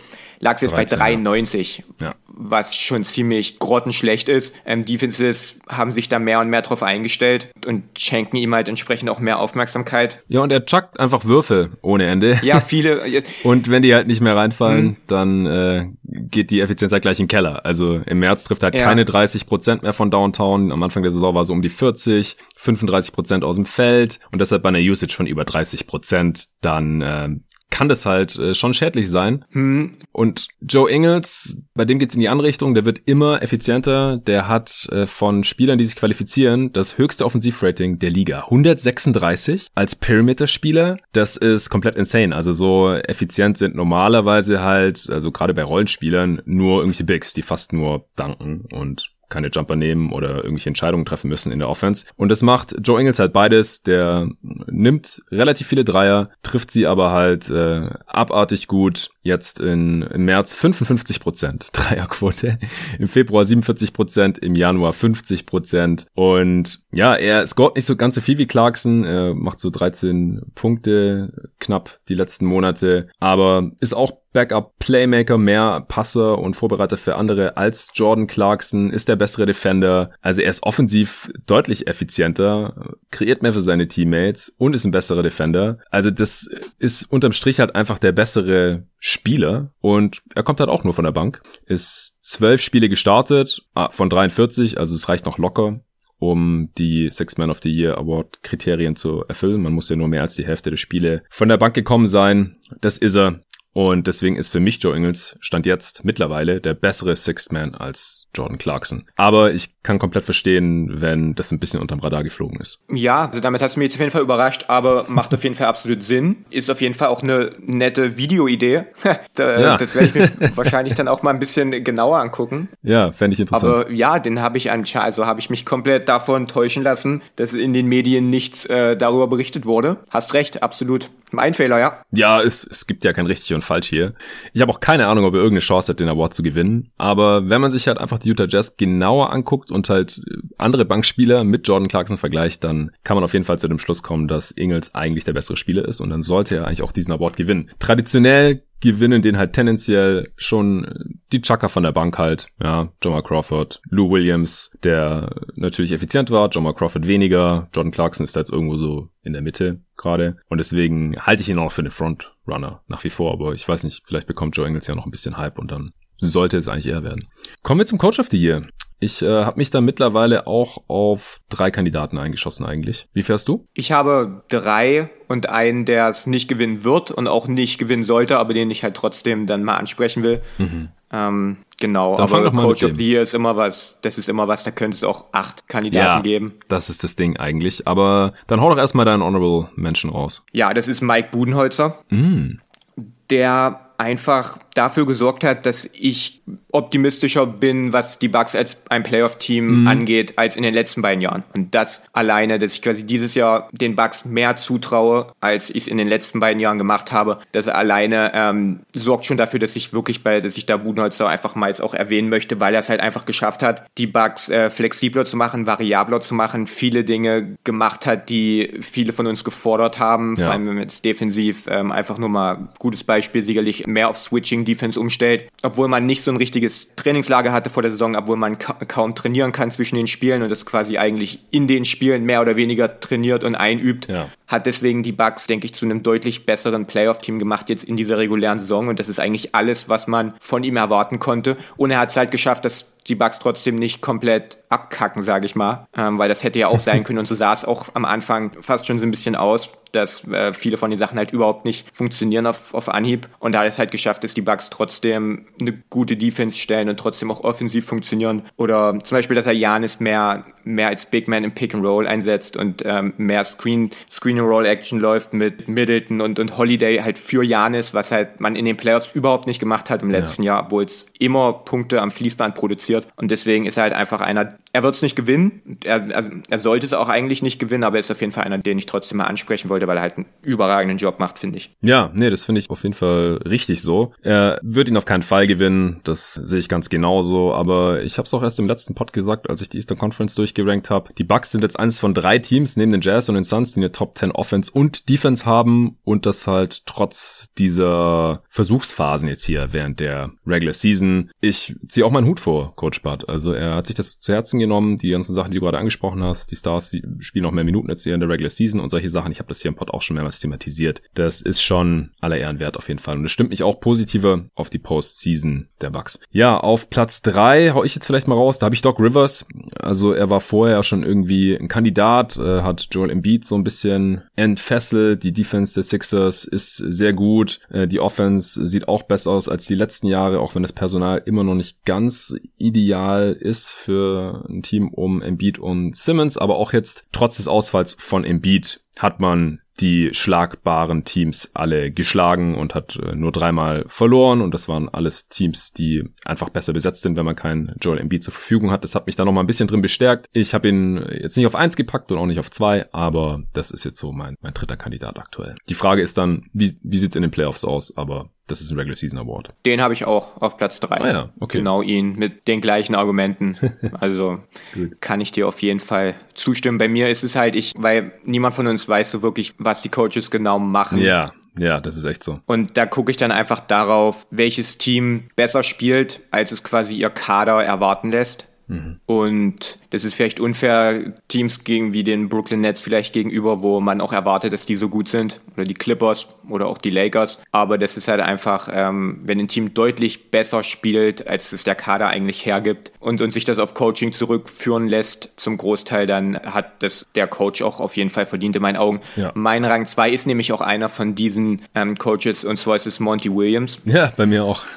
lag es jetzt 13, bei 93, ja. was schon ziemlich grottenschlecht ist. Ähm, Defenses haben sich da mehr und mehr drauf eingestellt und schenken ihm halt entsprechend auch mehr Aufmerksamkeit. Ja, und er chuckt einfach Würfel ohne Ende. Ja, viele. und wenn die halt nicht mehr reinfallen, mhm. dann äh, geht die Effizienz halt gleich in den Keller. Also im März trifft halt ja. keine 30 Prozent mehr von Downtown. Am Anfang der Saison war so um die 40, 35 Prozent aus dem Feld und deshalb bei einer Usage von über 30 Prozent dann äh, kann das halt äh, schon schädlich sein. Hm. Und Joe Ingles, bei dem geht's in die andere Richtung, der wird immer effizienter. Der hat äh, von Spielern, die sich qualifizieren, das höchste Offensivrating der Liga. 136 als Perimeter-Spieler. Das ist komplett insane. Also so effizient sind normalerweise halt, also gerade bei Rollenspielern, nur irgendwelche Bigs, die fast nur danken und keine Jumper nehmen oder irgendwelche Entscheidungen treffen müssen in der Offense. Und das macht Joe Ingles halt beides. Der nimmt relativ viele Dreier, trifft sie aber halt äh, abartig gut. Jetzt in, im März 55 Prozent Dreierquote, im Februar 47 Prozent, im Januar 50 Prozent. Und ja, er scoret nicht so ganz so viel wie Clarkson. Er macht so 13 Punkte knapp die letzten Monate, aber ist auch Backup-Playmaker, mehr Passer und Vorbereiter für andere als Jordan Clarkson, ist der bessere Defender. Also er ist offensiv deutlich effizienter, kreiert mehr für seine Teammates und ist ein besserer Defender. Also das ist unterm Strich halt einfach der bessere Spieler und er kommt halt auch nur von der Bank. Ist zwölf Spiele gestartet ah, von 43, also es reicht noch locker um die Six Man of the Year Award Kriterien zu erfüllen. Man muss ja nur mehr als die Hälfte der Spiele von der Bank gekommen sein. Das ist er. Und deswegen ist für mich Joe Ingles Stand jetzt mittlerweile der bessere Sixth Man als Jordan Clarkson. Aber ich kann komplett verstehen, wenn das ein bisschen unterm Radar geflogen ist. Ja, also damit hast du mich jetzt auf jeden Fall überrascht, aber macht auf jeden Fall absolut Sinn. Ist auf jeden Fall auch eine nette Videoidee. da, ja. Das werde ich mir wahrscheinlich dann auch mal ein bisschen genauer angucken. Ja, fände ich interessant. Aber ja, den habe ich an, also habe ich mich komplett davon täuschen lassen, dass in den Medien nichts äh, darüber berichtet wurde. Hast recht, absolut. Ein Fehler, ja. Ja, es, es gibt ja kein richtig und falsch hier. Ich habe auch keine Ahnung, ob er irgendeine Chance hat, den Award zu gewinnen. Aber wenn man sich halt einfach die Utah Jazz genauer anguckt und halt andere Bankspieler mit Jordan Clarkson vergleicht, dann kann man auf jeden Fall zu dem Schluss kommen, dass Ingles eigentlich der bessere Spieler ist und dann sollte er eigentlich auch diesen Award gewinnen. Traditionell gewinnen den halt tendenziell schon die Chucker von der Bank halt. Ja, John Crawford, Lou Williams, der natürlich effizient war, John Crawford weniger, Jordan Clarkson ist da jetzt irgendwo so in der Mitte gerade. Und deswegen halte ich ihn auch für eine Frontrunner nach wie vor. Aber ich weiß nicht, vielleicht bekommt Joe Engels ja noch ein bisschen Hype und dann sollte es eigentlich eher werden. Kommen wir zum Coach of the Year. Ich äh, habe mich da mittlerweile auch auf drei Kandidaten eingeschossen eigentlich. Wie fährst du? Ich habe drei und einen, der es nicht gewinnen wird und auch nicht gewinnen sollte, aber den ich halt trotzdem dann mal ansprechen will. Mhm. Ähm, genau, dann aber Coach of the Year ist immer was, das ist immer was, da könnte es auch acht Kandidaten ja, geben. Das ist das Ding eigentlich. Aber dann hau doch erstmal deinen Honorable Mention raus. Ja, das ist Mike Budenholzer. Mm. Der einfach dafür gesorgt hat, dass ich optimistischer bin, was die Bucks als ein Playoff-Team mhm. angeht, als in den letzten beiden Jahren. Und das alleine, dass ich quasi dieses Jahr den Bucks mehr zutraue, als ich es in den letzten beiden Jahren gemacht habe, das alleine ähm, sorgt schon dafür, dass ich wirklich bei, dass ich da Budenholzer einfach mal jetzt auch erwähnen möchte, weil er es halt einfach geschafft hat, die Bucks äh, flexibler zu machen, variabler zu machen, viele Dinge gemacht hat, die viele von uns gefordert haben, ja. vor allem wenn wir jetzt defensiv ähm, einfach nur mal gutes Beispiel sicherlich mehr auf Switching Defense umstellt, obwohl man nicht so ein richtiges Trainingslager hatte vor der Saison, obwohl man ka kaum trainieren kann zwischen den Spielen und das quasi eigentlich in den Spielen mehr oder weniger trainiert und einübt, ja. hat deswegen die Bucks, denke ich, zu einem deutlich besseren Playoff-Team gemacht jetzt in dieser regulären Saison und das ist eigentlich alles, was man von ihm erwarten konnte. Und er hat es halt geschafft, dass die Bugs trotzdem nicht komplett abkacken, sage ich mal, ähm, weil das hätte ja auch sein können und so sah es auch am Anfang fast schon so ein bisschen aus, dass äh, viele von den Sachen halt überhaupt nicht funktionieren auf, auf Anhieb. Und da hat es halt geschafft, dass die Bugs trotzdem eine gute Defense stellen und trotzdem auch offensiv funktionieren. Oder zum Beispiel, dass er Janis mehr, mehr als Big Man im Pick and Roll einsetzt und ähm, mehr Screen, Screen and Roll Action läuft mit Middleton und, und Holiday halt für Janis, was halt man in den Playoffs überhaupt nicht gemacht hat im letzten ja. Jahr, obwohl es immer Punkte am Fließband produziert passiert. Und deswegen ist er halt einfach einer, er wird es nicht gewinnen. Er, er, er, sollte es auch eigentlich nicht gewinnen, aber er ist auf jeden Fall einer, den ich trotzdem mal ansprechen wollte, weil er halt einen überragenden Job macht, finde ich. Ja, nee, das finde ich auf jeden Fall richtig so. Er wird ihn auf keinen Fall gewinnen, das sehe ich ganz genauso, aber ich habe es auch erst im letzten Pod gesagt, als ich die Eastern Conference durchgerankt habe. Die Bucks sind jetzt eines von drei Teams neben den Jazz und den Suns, die eine Top 10 Offense und Defense haben und das halt trotz dieser Versuchsphasen jetzt hier während der Regular Season. Ich ziehe auch meinen Hut vor Coach Bud. Also er hat sich das zu Herzen genommen, die ganzen Sachen, die du gerade angesprochen hast. Die Stars die spielen noch mehr Minuten als hier in der Regular Season und solche Sachen. Ich habe das hier im Pod auch schon mehrmals thematisiert. Das ist schon aller Ehren wert auf jeden Fall. Und es stimmt mich auch positiver auf die Postseason der Bucks. Ja, auf Platz drei hau ich jetzt vielleicht mal raus. Da habe ich Doc Rivers. Also er war vorher schon irgendwie ein Kandidat, äh, hat Joel Embiid so ein bisschen entfesselt. Die Defense der Sixers ist sehr gut. Äh, die Offense sieht auch besser aus als die letzten Jahre, auch wenn das Personal immer noch nicht ganz ideal ist für ein Team um Embiid und Simmons, aber auch jetzt trotz des Ausfalls von Embiid hat man die schlagbaren Teams alle geschlagen und hat äh, nur dreimal verloren und das waren alles Teams, die einfach besser besetzt sind, wenn man keinen Joel Embiid zur Verfügung hat. Das hat mich da noch mal ein bisschen drin bestärkt. Ich habe ihn jetzt nicht auf eins gepackt und auch nicht auf zwei, aber das ist jetzt so mein, mein dritter Kandidat aktuell. Die Frage ist dann, wie, wie sieht's in den Playoffs aus? Aber das ist ein Regular Season Award. Den habe ich auch auf Platz drei. Ah ja, okay. Genau ihn mit den gleichen Argumenten. Also kann ich dir auf jeden Fall zustimmen. Bei mir ist es halt ich, weil niemand von uns weiß so wirklich, was die Coaches genau machen. Ja. Ja, das ist echt so. Und da gucke ich dann einfach darauf, welches Team besser spielt, als es quasi ihr Kader erwarten lässt. Mhm. Und das ist vielleicht unfair Teams gegen wie den Brooklyn Nets vielleicht gegenüber, wo man auch erwartet, dass die so gut sind. Oder die Clippers oder auch die Lakers. Aber das ist halt einfach, ähm, wenn ein Team deutlich besser spielt, als es der Kader eigentlich hergibt und, und sich das auf Coaching zurückführen lässt, zum Großteil, dann hat das der Coach auch auf jeden Fall verdient in meinen Augen. Ja. Mein Rang 2 ist nämlich auch einer von diesen ähm, Coaches und zwar ist es Monty Williams. Ja, bei mir auch.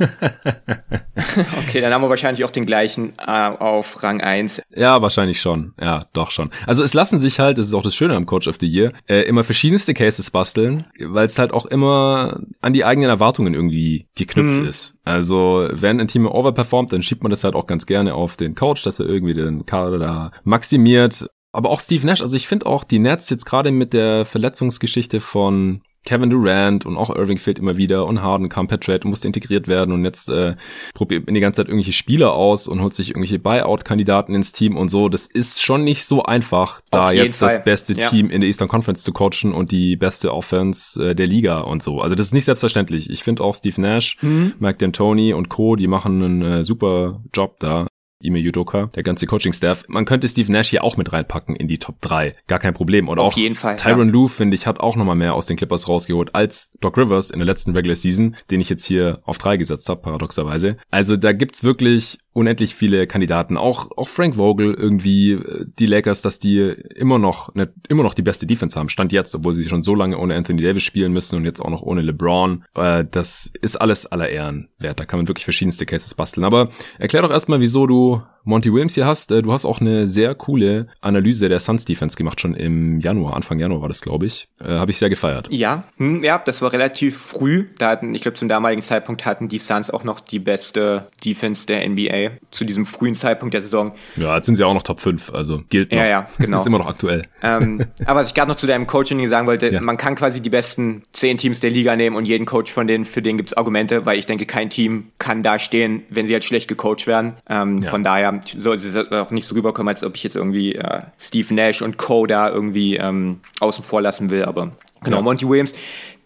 okay, dann haben wir wahrscheinlich auch den gleichen äh, auf Rang 1. Ja, wahrscheinlich schon. Ja, doch schon. Also es lassen sich halt, das ist auch das Schöne am Coach of the Year, äh, immer verschiedenste Cases basteln, weil es halt auch immer an die eigenen Erwartungen irgendwie geknüpft mhm. ist. Also wenn ein Team overperformt, dann schiebt man das halt auch ganz gerne auf den Coach, dass er irgendwie den Kader da maximiert. Aber auch Steve Nash, also ich finde auch die Nets jetzt gerade mit der Verletzungsgeschichte von Kevin Durant und auch Irving fehlt immer wieder und Harden kam per Trade und musste integriert werden und jetzt äh, probiert die ganze Zeit irgendwelche Spieler aus und holt sich irgendwelche Buyout-Kandidaten ins Team und so. Das ist schon nicht so einfach, da jetzt Fall. das beste ja. Team in der Eastern Conference zu coachen und die beste Offense äh, der Liga und so. Also das ist nicht selbstverständlich. Ich finde auch Steve Nash, mhm. Mike D'Antoni und Co., die machen einen äh, super Job da. Ime Yudoka, der ganze Coaching-Staff. Man könnte Steve Nash hier auch mit reinpacken in die Top 3. Gar kein Problem. Und Auf auch jeden Fall, Tyron ja. Lue, finde ich, hat auch nochmal mehr aus den Clippers rausgeholt als Doc Rivers in der letzten Regular Season, den ich jetzt hier auf 3 gesetzt habe, paradoxerweise. Also da gibt's wirklich unendlich viele Kandidaten. Auch, auch Frank Vogel irgendwie, äh, die Lakers, dass die immer noch, ne, immer noch die beste Defense haben. Stand jetzt, obwohl sie schon so lange ohne Anthony Davis spielen müssen und jetzt auch noch ohne LeBron. Äh, das ist alles aller Ehren wert. Da kann man wirklich verschiedenste Cases basteln. Aber erklär doch erstmal, wieso du Monty Williams hier hast. Äh, du hast auch eine sehr coole Analyse der Suns Defense gemacht, schon im Januar, Anfang Januar war das, glaube ich. Äh, Habe ich sehr gefeiert. Ja, hm, ja, das war relativ früh. Da hatten, ich glaube, zum damaligen Zeitpunkt hatten die Suns auch noch die beste Defense der NBA zu diesem frühen Zeitpunkt der Saison. Ja, jetzt sind sie auch noch Top 5, also gilt noch. Ja, ja, genau. ist immer noch aktuell. Ähm, aber was ich gerade noch zu deinem Coaching sagen wollte, ja. man kann quasi die besten zehn Teams der Liga nehmen und jeden Coach von denen, für den gibt es Argumente, weil ich denke, kein Team kann da stehen, wenn sie halt schlecht gecoacht werden. Ähm, ja. Von daher soll es auch nicht so rüberkommen, als ob ich jetzt irgendwie äh, Steve Nash und Co. da irgendwie ähm, außen vor lassen will, aber genau, ja. Monty Williams.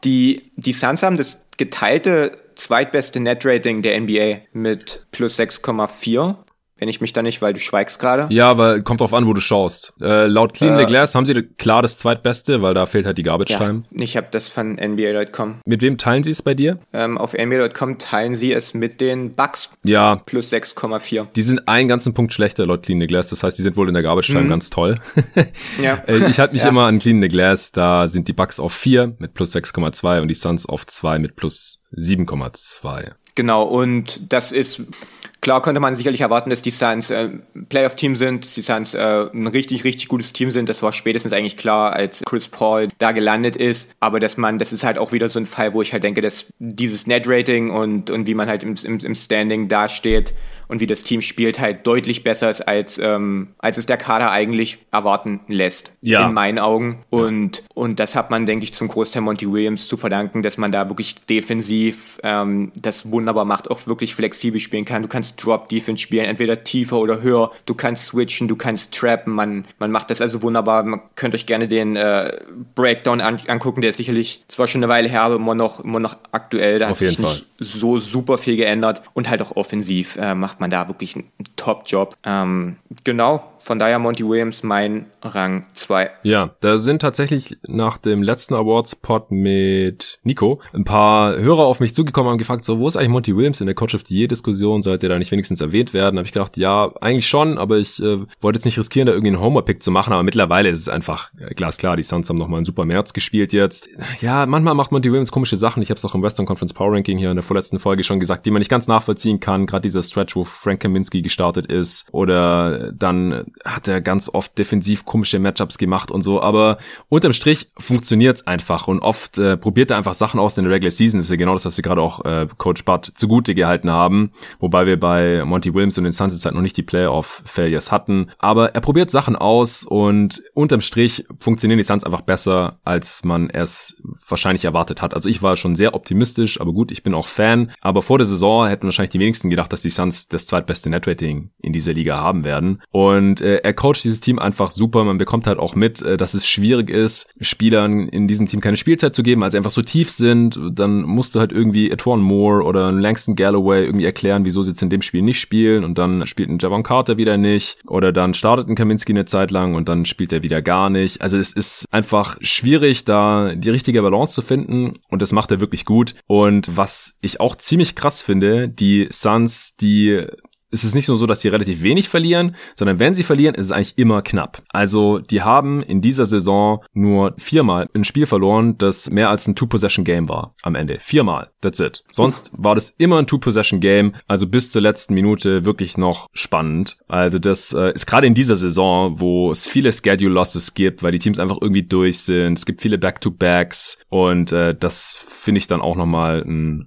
Die, die Suns haben das geteilte zweitbeste Net-Rating der NBA mit plus 6,4. Wenn ich mich da nicht, weil du schweigst gerade. Ja, weil kommt drauf an, wo du schaust. Äh, laut Clean äh, the Glass haben sie klar das zweitbeste, weil da fehlt halt die Garbage Time. Ja, ich habe das von NBA.com. Mit wem teilen sie es bei dir? Ähm, auf NBA.com teilen sie es mit den Bucks. Ja. Plus 6,4. Die sind einen ganzen Punkt schlechter laut Clean the Glass. Das heißt, die sind wohl in der Garbage Time mhm. ganz toll. ja. Äh, ich halte mich ja. immer an Clean the Glass. Da sind die Bucks auf 4 mit plus 6,2 und die Suns auf 2 mit plus 7,2. Genau, und das ist Klar konnte man sicherlich erwarten, dass die Suns äh, Playoff-Team sind, die Suns äh, ein richtig, richtig gutes Team sind. Das war spätestens eigentlich klar, als Chris Paul da gelandet ist. Aber dass man, das ist halt auch wieder so ein Fall, wo ich halt denke, dass dieses Net-Rating und, und wie man halt im, im, im Standing dasteht, und wie das Team spielt, halt deutlich besser ist, als, ähm, als es der Kader eigentlich erwarten lässt. Ja. In meinen Augen. Und, und das hat man, denke ich, zum Großteil Monty Williams zu verdanken, dass man da wirklich defensiv ähm, das wunderbar macht, auch wirklich flexibel spielen kann. Du kannst Drop-Defense spielen, entweder tiefer oder höher. Du kannst switchen, du kannst trappen. Man, man macht das also wunderbar. Man könnt euch gerne den äh, Breakdown an, angucken, der ist sicherlich zwar schon eine Weile her, aber immer noch, immer noch aktuell. Da Auf hat sich Fall. nicht so super viel geändert. Und halt auch offensiv äh, macht man da wirklich einen Top-Job. Ähm, genau, von daher Monty Williams mein Rang 2. Ja, da sind tatsächlich nach dem letzten Awards-Pod mit Nico ein paar Hörer auf mich zugekommen und gefragt, so, wo ist eigentlich Monty Williams in der Coach of the Year-Diskussion? Sollte er da nicht wenigstens erwähnt werden? Habe ich gedacht, ja, eigentlich schon, aber ich äh, wollte jetzt nicht riskieren, da irgendwie einen Homer-Pick zu machen, aber mittlerweile ist es einfach äh, glasklar, die Suns haben nochmal einen super März gespielt jetzt. Ja, manchmal macht Monty Williams komische Sachen. Ich habe es auch im Western Conference Power Ranking hier in der vorletzten Folge schon gesagt, die man nicht ganz nachvollziehen kann. Gerade dieser Stretch, wo Frank Kaminski gestartet ist oder dann hat er ganz oft defensiv komische Matchups gemacht und so, aber unterm Strich funktioniert's einfach und oft äh, probiert er einfach Sachen aus in der Regular Season. Das ist ja genau das, was wir gerade auch äh, Coach Butt zugute gehalten haben, wobei wir bei Monty Williams und den Suns jetzt halt noch nicht die Playoff-Failures hatten, aber er probiert Sachen aus und unterm Strich funktionieren die Suns einfach besser, als man es wahrscheinlich erwartet hat. Also ich war schon sehr optimistisch, aber gut, ich bin auch Fan, aber vor der Saison hätten wahrscheinlich die wenigsten gedacht, dass die Suns das zweitbeste Netrating in dieser Liga haben werden und äh, er coacht dieses Team einfach super. Man bekommt halt auch mit, äh, dass es schwierig ist, Spielern in diesem Team keine Spielzeit zu geben, als sie einfach so tief sind. Dann musst du halt irgendwie Etwan Moore oder Langston Galloway irgendwie erklären, wieso sie jetzt in dem Spiel nicht spielen und dann spielt ein Javon Carter wieder nicht oder dann startet ein Kaminski eine Zeit lang und dann spielt er wieder gar nicht. Also es ist einfach schwierig, da die richtige Balance zu finden und das macht er wirklich gut. Und was ich auch ziemlich krass finde, die Suns, die ist es nicht nur so, dass sie relativ wenig verlieren, sondern wenn sie verlieren, ist es eigentlich immer knapp. Also die haben in dieser Saison nur viermal ein Spiel verloren, das mehr als ein Two-Possession-Game war am Ende. Viermal. That's it. Sonst war das immer ein Two-Possession-Game, also bis zur letzten Minute wirklich noch spannend. Also das äh, ist gerade in dieser Saison, wo es viele Schedule-Losses gibt, weil die Teams einfach irgendwie durch sind. Es gibt viele Back-to-Backs und äh, das finde ich dann auch nochmal einen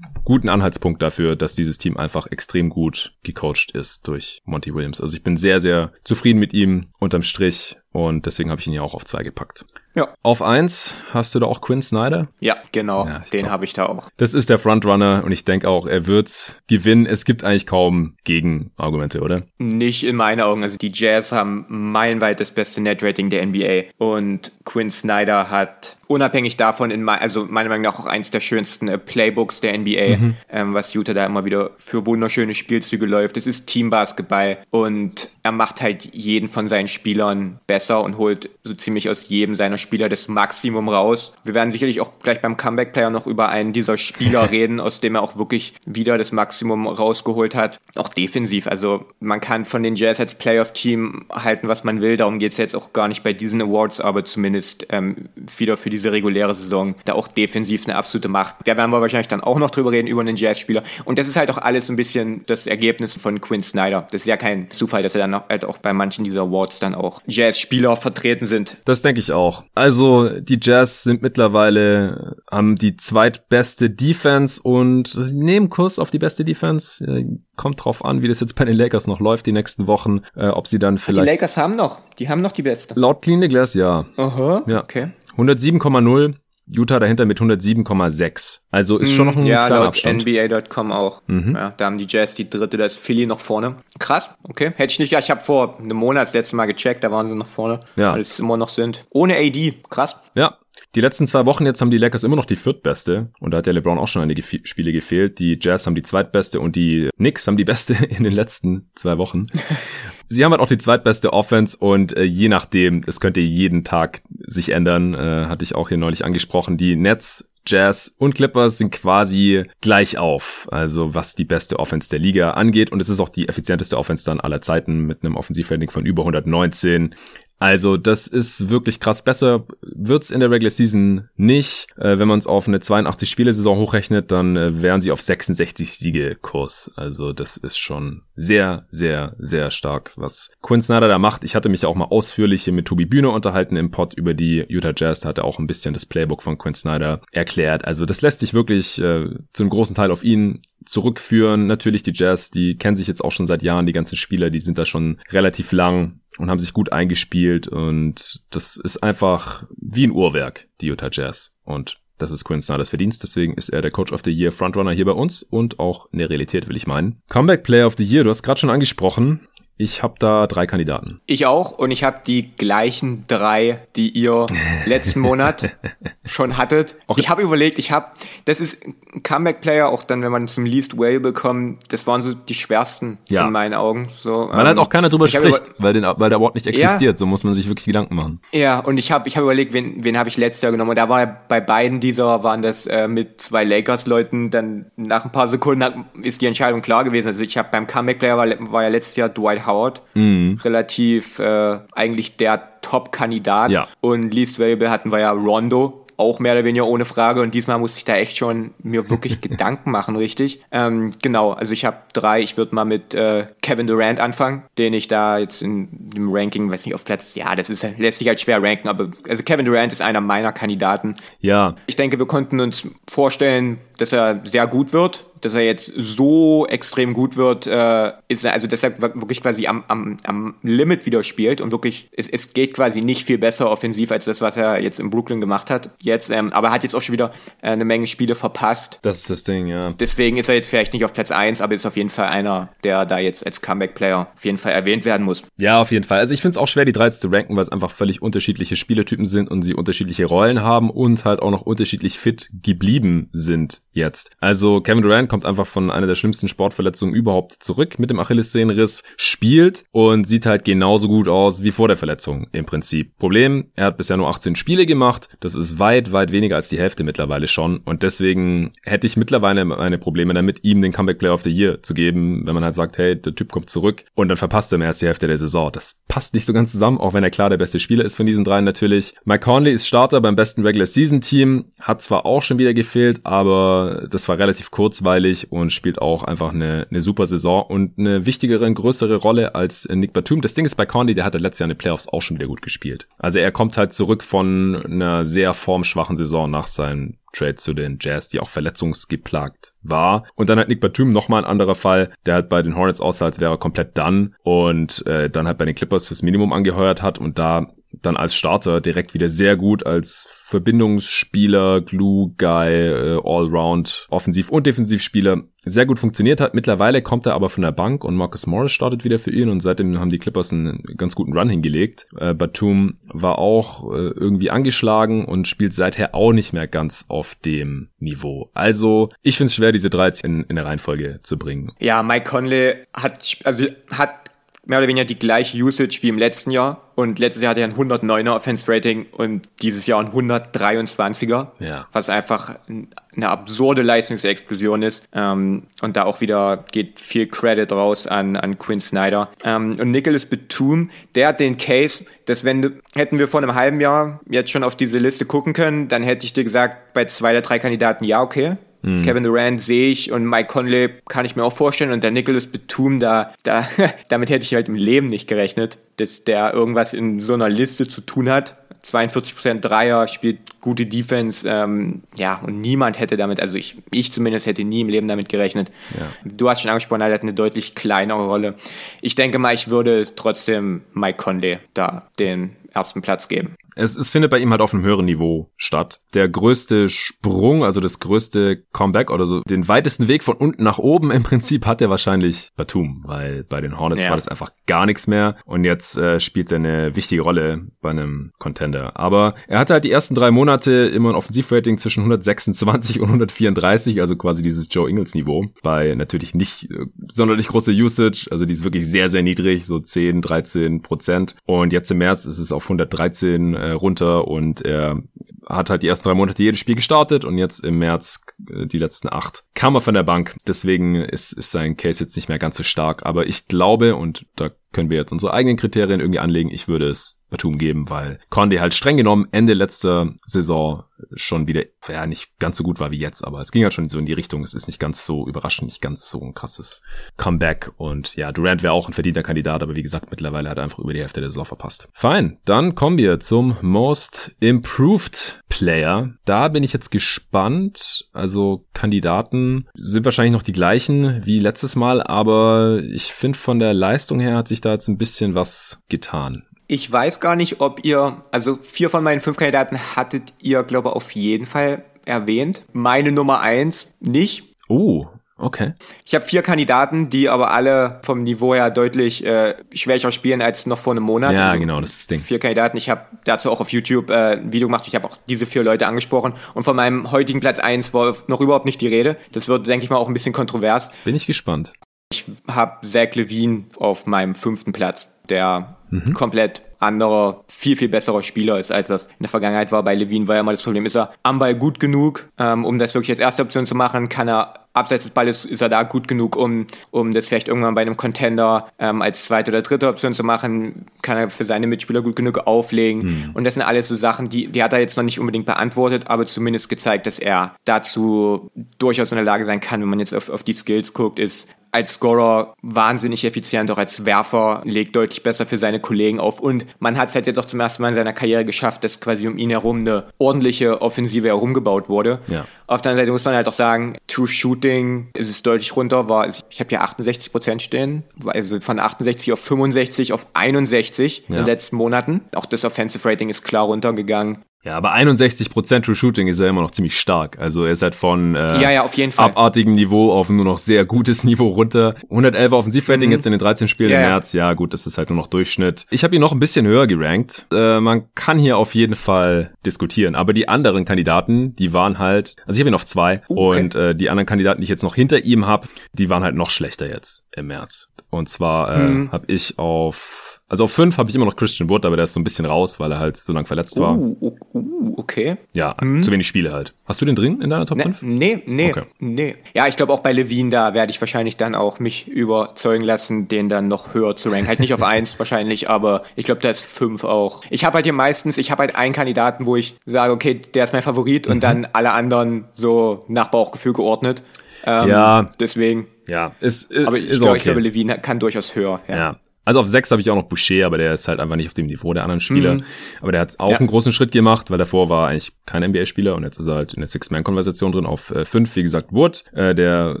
guten Anhaltspunkt dafür, dass dieses Team einfach extrem gut gecoacht ist durch Monty Williams. Also ich bin sehr, sehr zufrieden mit ihm unterm Strich und deswegen habe ich ihn ja auch auf zwei gepackt. Ja. Auf eins hast du da auch Quinn Snyder? Ja, genau. Ja, den habe ich da auch. Das ist der Frontrunner und ich denke auch, er wird's gewinnen. Es gibt eigentlich kaum Gegenargumente, oder? Nicht in meinen Augen. Also die Jazz haben meilenweit das beste Netrating der NBA und Quinn Snyder hat unabhängig davon, in mein, also meiner Meinung nach auch eins der schönsten äh, Playbooks der NBA, mhm. ähm, was Utah da immer wieder für wunderschöne Spielzüge läuft. Es ist Teambasketball und er macht halt jeden von seinen Spielern besser und holt so ziemlich aus jedem seiner Spieler das Maximum raus. Wir werden sicherlich auch gleich beim Comeback-Player noch über einen dieser Spieler reden, aus dem er auch wirklich wieder das Maximum rausgeholt hat. Auch defensiv. Also man kann von den Jazz als Playoff-Team halten, was man will. Darum geht es jetzt auch gar nicht bei diesen Awards, aber zumindest ähm, wieder für diese reguläre Saison da auch defensiv eine absolute Macht. Da werden wir wahrscheinlich dann auch noch drüber reden, über einen Jazz-Spieler. Und das ist halt auch alles ein bisschen das Ergebnis von Quinn Snyder. Das ist ja kein Zufall, dass er dann auch, halt auch bei manchen dieser Awards dann auch Jazz-Spieler vertreten sind. Das denke ich auch. Also die Jazz sind mittlerweile, haben die zweitbeste Defense und nehmen Kurs auf die beste Defense. Äh, kommt drauf an, wie das jetzt bei den Lakers noch läuft die nächsten Wochen, äh, ob sie dann vielleicht... Die Lakers haben noch, die haben noch die beste. Laut Clean the Glass, ja. Aha, ja. okay. 107,0 Utah dahinter mit 107,6. Also ist schon noch ein ja, kleiner laut Abstand. NBA.com auch. Mhm. Ja, da haben die Jazz die dritte, da ist Philly noch vorne. Krass, okay. Hätte ich nicht, ja, ich habe vor einem Monat das letzte Mal gecheckt, da waren sie noch vorne, ja. weil es immer noch sind. Ohne AD, krass. Ja, Die letzten zwei Wochen jetzt haben die Lakers immer noch die viertbeste und da hat der LeBron auch schon einige Spiele gefehlt. Die Jazz haben die zweitbeste und die Knicks haben die beste in den letzten zwei Wochen. Sie haben halt auch die zweitbeste Offense und äh, je nachdem, es könnte jeden Tag sich ändern, äh, hatte ich auch hier neulich angesprochen. Die Nets Jazz und Clippers sind quasi gleich auf, also was die beste Offense der Liga angeht. Und es ist auch die effizienteste Offense dann aller Zeiten mit einem Offensivrating von über 119. Also das ist wirklich krass. Besser wird's in der Regular Season nicht. Äh, wenn man es auf eine 82-Spiele-Saison hochrechnet, dann äh, wären sie auf 66 Siege Kurs. Also das ist schon sehr, sehr, sehr stark, was Quinn Snyder da macht. Ich hatte mich auch mal ausführlich hier mit Tobi Bühne unterhalten im Pod über die Utah Jazz. Da hat er auch ein bisschen das Playbook von Quinn Snyder erklärt. Also das lässt sich wirklich äh, zu einem großen Teil auf ihn zurückführen. Natürlich die Jazz, die kennen sich jetzt auch schon seit Jahren, die ganzen Spieler, die sind da schon relativ lang und haben sich gut eingespielt und das ist einfach wie ein Uhrwerk, die Utah Jazz. Und das ist Quinn Snyders Verdienst, deswegen ist er der Coach of the Year Frontrunner hier bei uns und auch in der Realität, will ich meinen. Comeback Player of the Year, du hast gerade schon angesprochen. Ich habe da drei Kandidaten. Ich auch und ich habe die gleichen drei, die ihr letzten Monat schon hattet. Auch ich habe überlegt, ich habe, das ist ein Comeback-Player, auch dann, wenn man zum Least Whale kommt, das waren so die schwersten ja. in meinen Augen. So, weil ähm, halt auch keiner drüber spricht, weil, den, weil der Wort nicht existiert, ja, so muss man sich wirklich Gedanken machen. Ja, und ich habe ich hab überlegt, wen, wen habe ich letztes Jahr genommen und da war bei beiden dieser, waren das äh, mit zwei Lakers-Leuten, dann nach ein paar Sekunden ist die Entscheidung klar gewesen. Also ich habe beim Comeback-Player war, war ja letztes Jahr Dwight Howard. Mhm. Relativ äh, eigentlich der Top-Kandidat. Ja. Und Least Valuable hatten wir ja Rondo auch mehr oder weniger ohne Frage. Und diesmal musste ich da echt schon mir wirklich Gedanken machen, richtig. Ähm, genau, also ich habe drei. Ich würde mal mit äh, Kevin Durant anfangen, den ich da jetzt in dem Ranking, weiß nicht, auf Platz, ja, das ist lässt sich halt schwer ranken, aber also Kevin Durant ist einer meiner Kandidaten. Ja. Ich denke, wir konnten uns vorstellen, dass er sehr gut wird dass er jetzt so extrem gut wird, äh, ist er, also dass er wirklich quasi am, am, am Limit wieder spielt und wirklich, es, es geht quasi nicht viel besser offensiv als das, was er jetzt in Brooklyn gemacht hat. Jetzt, ähm, aber er hat jetzt auch schon wieder äh, eine Menge Spiele verpasst. Das ist das Ding, ja. Deswegen ist er jetzt vielleicht nicht auf Platz 1, aber ist auf jeden Fall einer, der da jetzt als Comeback-Player auf jeden Fall erwähnt werden muss. Ja, auf jeden Fall. Also ich finde es auch schwer, die 13 zu ranken, weil es einfach völlig unterschiedliche Spielertypen sind und sie unterschiedliche Rollen haben und halt auch noch unterschiedlich fit geblieben sind jetzt. Also Kevin Durant kommt einfach von einer der schlimmsten Sportverletzungen überhaupt zurück mit dem Achillessehnenriss, spielt und sieht halt genauso gut aus wie vor der Verletzung im Prinzip. Problem, er hat bisher nur 18 Spiele gemacht, das ist weit, weit weniger als die Hälfte mittlerweile schon und deswegen hätte ich mittlerweile meine Probleme damit, ihm den Comeback Player of the Year zu geben, wenn man halt sagt, hey, der Typ kommt zurück und dann verpasst er mehr als die Hälfte der Saison. Das passt nicht so ganz zusammen, auch wenn er klar der beste Spieler ist von diesen dreien natürlich. Mike Conley ist Starter beim besten Regular Season Team, hat zwar auch schon wieder gefehlt, aber das war relativ kurzweilig und spielt auch einfach eine, eine super Saison und eine wichtigere, größere Rolle als Nick Batum. Das Ding ist bei Conley, der hat letztes Jahr in den Playoffs auch schon wieder gut gespielt. Also er kommt halt zurück von einer sehr formschwachen Saison nach seinem Trade zu den Jazz, die auch verletzungsgeplagt war. Und dann hat Nick Batum nochmal ein anderer Fall, der halt bei den Hornets aussah, als wäre er komplett done und äh, dann halt bei den Clippers fürs Minimum angeheuert hat und da dann als Starter direkt wieder sehr gut als Verbindungsspieler, Glue Guy, äh, Allround, Offensiv- und Defensivspieler sehr gut funktioniert hat. Mittlerweile kommt er aber von der Bank und Marcus Morris startet wieder für ihn und seitdem haben die Clippers einen ganz guten Run hingelegt. Äh, Batum war auch äh, irgendwie angeschlagen und spielt seither auch nicht mehr ganz auf dem Niveau. Also ich finde es schwer, diese drei in, in der Reihenfolge zu bringen. Ja, Mike Conley hat also hat mehr oder weniger die gleiche Usage wie im letzten Jahr. Und letztes Jahr hatte er ein 109er Offense Rating und dieses Jahr ein 123er. Ja. Was einfach eine absurde Leistungsexplosion ist. Ähm, und da auch wieder geht viel Credit raus an, an Quinn Snyder. Ähm, und Nicholas Batum, der hat den Case, dass wenn du, hätten wir vor einem halben Jahr jetzt schon auf diese Liste gucken können, dann hätte ich dir gesagt, bei zwei der drei Kandidaten, ja, okay. Mhm. Kevin Durant sehe ich und Mike Conley kann ich mir auch vorstellen und der Nicholas Batum, da, da, damit hätte ich halt im Leben nicht gerechnet, dass der irgendwas in so einer Liste zu tun hat. 42% Dreier, spielt gute Defense, ähm, ja, und niemand hätte damit, also ich, ich zumindest hätte nie im Leben damit gerechnet. Ja. Du hast schon angesprochen, er hat eine deutlich kleinere Rolle. Ich denke mal, ich würde trotzdem Mike Conley da den ersten Platz geben. Es, es findet bei ihm halt auf einem höheren Niveau statt. Der größte Sprung, also das größte Comeback oder so, den weitesten Weg von unten nach oben im Prinzip hat er wahrscheinlich Batum, weil bei den Hornets ja. war das einfach gar nichts mehr und jetzt äh, spielt er eine wichtige Rolle bei einem Contender. Aber er hatte halt die ersten drei Monate immer ein Offensivrating zwischen 126 und 134, also quasi dieses Joe Ingles Niveau, bei natürlich nicht äh, sonderlich große Usage, also die ist wirklich sehr, sehr niedrig, so 10, 13 Prozent und jetzt im März ist es auf 113 äh, runter und er hat halt die ersten drei Monate jedes Spiel gestartet und jetzt im März äh, die letzten acht kam er von der Bank. Deswegen ist, ist sein Case jetzt nicht mehr ganz so stark. Aber ich glaube, und da können wir jetzt unsere eigenen Kriterien irgendwie anlegen, ich würde es Batum geben, weil Conde halt streng genommen Ende letzter Saison schon wieder, ja, nicht ganz so gut war wie jetzt, aber es ging halt schon so in die Richtung. Es ist nicht ganz so überraschend, nicht ganz so ein krasses Comeback. Und ja, Durant wäre auch ein verdienter Kandidat, aber wie gesagt, mittlerweile hat er einfach über die Hälfte der Saison verpasst. Fein, dann kommen wir zum Most Improved Player. Da bin ich jetzt gespannt. Also Kandidaten sind wahrscheinlich noch die gleichen wie letztes Mal, aber ich finde von der Leistung her hat sich da jetzt ein bisschen was getan. Ich weiß gar nicht, ob ihr, also vier von meinen fünf Kandidaten hattet ihr, glaube ich, auf jeden Fall erwähnt. Meine Nummer eins nicht. Oh, Okay. Ich habe vier Kandidaten, die aber alle vom Niveau her deutlich äh, schwächer spielen als noch vor einem Monat. Ja, genau, das ist das Ding. Vier Kandidaten. Ich habe dazu auch auf YouTube äh, ein Video gemacht. Ich habe auch diese vier Leute angesprochen. Und von meinem heutigen Platz eins war noch überhaupt nicht die Rede. Das wird, denke ich mal, auch ein bisschen kontrovers. Bin ich gespannt. Ich habe Zach Levine auf meinem fünften Platz, der mhm. komplett anderer, viel, viel besserer Spieler ist, als das in der Vergangenheit war. Bei Levine war ja immer das Problem, ist er am Ball gut genug, ähm, um das wirklich als erste Option zu machen? Kann er abseits des Balles, ist er da gut genug, um, um das vielleicht irgendwann bei einem Contender ähm, als zweite oder dritte Option zu machen? Kann er für seine Mitspieler gut genug auflegen? Hm. Und das sind alles so Sachen, die, die hat er jetzt noch nicht unbedingt beantwortet, aber zumindest gezeigt, dass er dazu durchaus in der Lage sein kann, wenn man jetzt auf, auf die Skills guckt, ist als Scorer wahnsinnig effizient, auch als Werfer, legt deutlich besser für seine Kollegen auf. Und man hat es halt jetzt auch zum ersten Mal in seiner Karriere geschafft, dass quasi um ihn herum eine ordentliche Offensive herumgebaut wurde. Ja. Auf der anderen Seite muss man halt auch sagen, True Shooting ist es deutlich runter, war, also ich habe hier 68 Prozent stehen, also von 68 auf 65 auf 61 ja. in den letzten Monaten. Auch das Offensive Rating ist klar runtergegangen. Ja, aber 61% True Shooting ist ja immer noch ziemlich stark. Also er ist halt von äh, ja, ja, auf jeden Fall. abartigem Niveau auf nur noch sehr gutes Niveau runter. 111 Offensivrating mhm. jetzt in den 13 Spielen ja, im März. Ja gut, das ist halt nur noch Durchschnitt. Ich habe ihn noch ein bisschen höher gerankt. Äh, man kann hier auf jeden Fall diskutieren. Aber die anderen Kandidaten, die waren halt, also ich habe ihn auf zwei. Okay. Und äh, die anderen Kandidaten, die ich jetzt noch hinter ihm habe, die waren halt noch schlechter jetzt im März. Und zwar äh, mhm. habe ich auf also auf fünf habe ich immer noch Christian Wood, aber der ist so ein bisschen raus, weil er halt so lange verletzt war. Uh, uh, okay. Ja, hm. zu wenig Spiele halt. Hast du den drin in deiner Top 5? Nee, nee, okay. nee. Ja, ich glaube auch bei Levine, da werde ich wahrscheinlich dann auch mich überzeugen lassen, den dann noch höher zu ranken. Halt nicht auf eins wahrscheinlich, aber ich glaube, da ist fünf auch. Ich habe halt hier meistens, ich habe halt einen Kandidaten, wo ich sage, okay, der ist mein Favorit mhm. und dann alle anderen so nach Bauchgefühl geordnet. Ähm, ja. Deswegen. Ja, ist, ist Aber ich, ist glaube, okay. ich glaube, Levine kann durchaus höher. Ja. ja. Also auf sechs habe ich auch noch Boucher, aber der ist halt einfach nicht auf dem Niveau der anderen Spieler. Mhm. Aber der hat auch ja. einen großen Schritt gemacht, weil davor war eigentlich kein NBA-Spieler und jetzt ist er halt in der Six-Man-Konversation drin auf äh, fünf. Wie gesagt, Wood, äh, der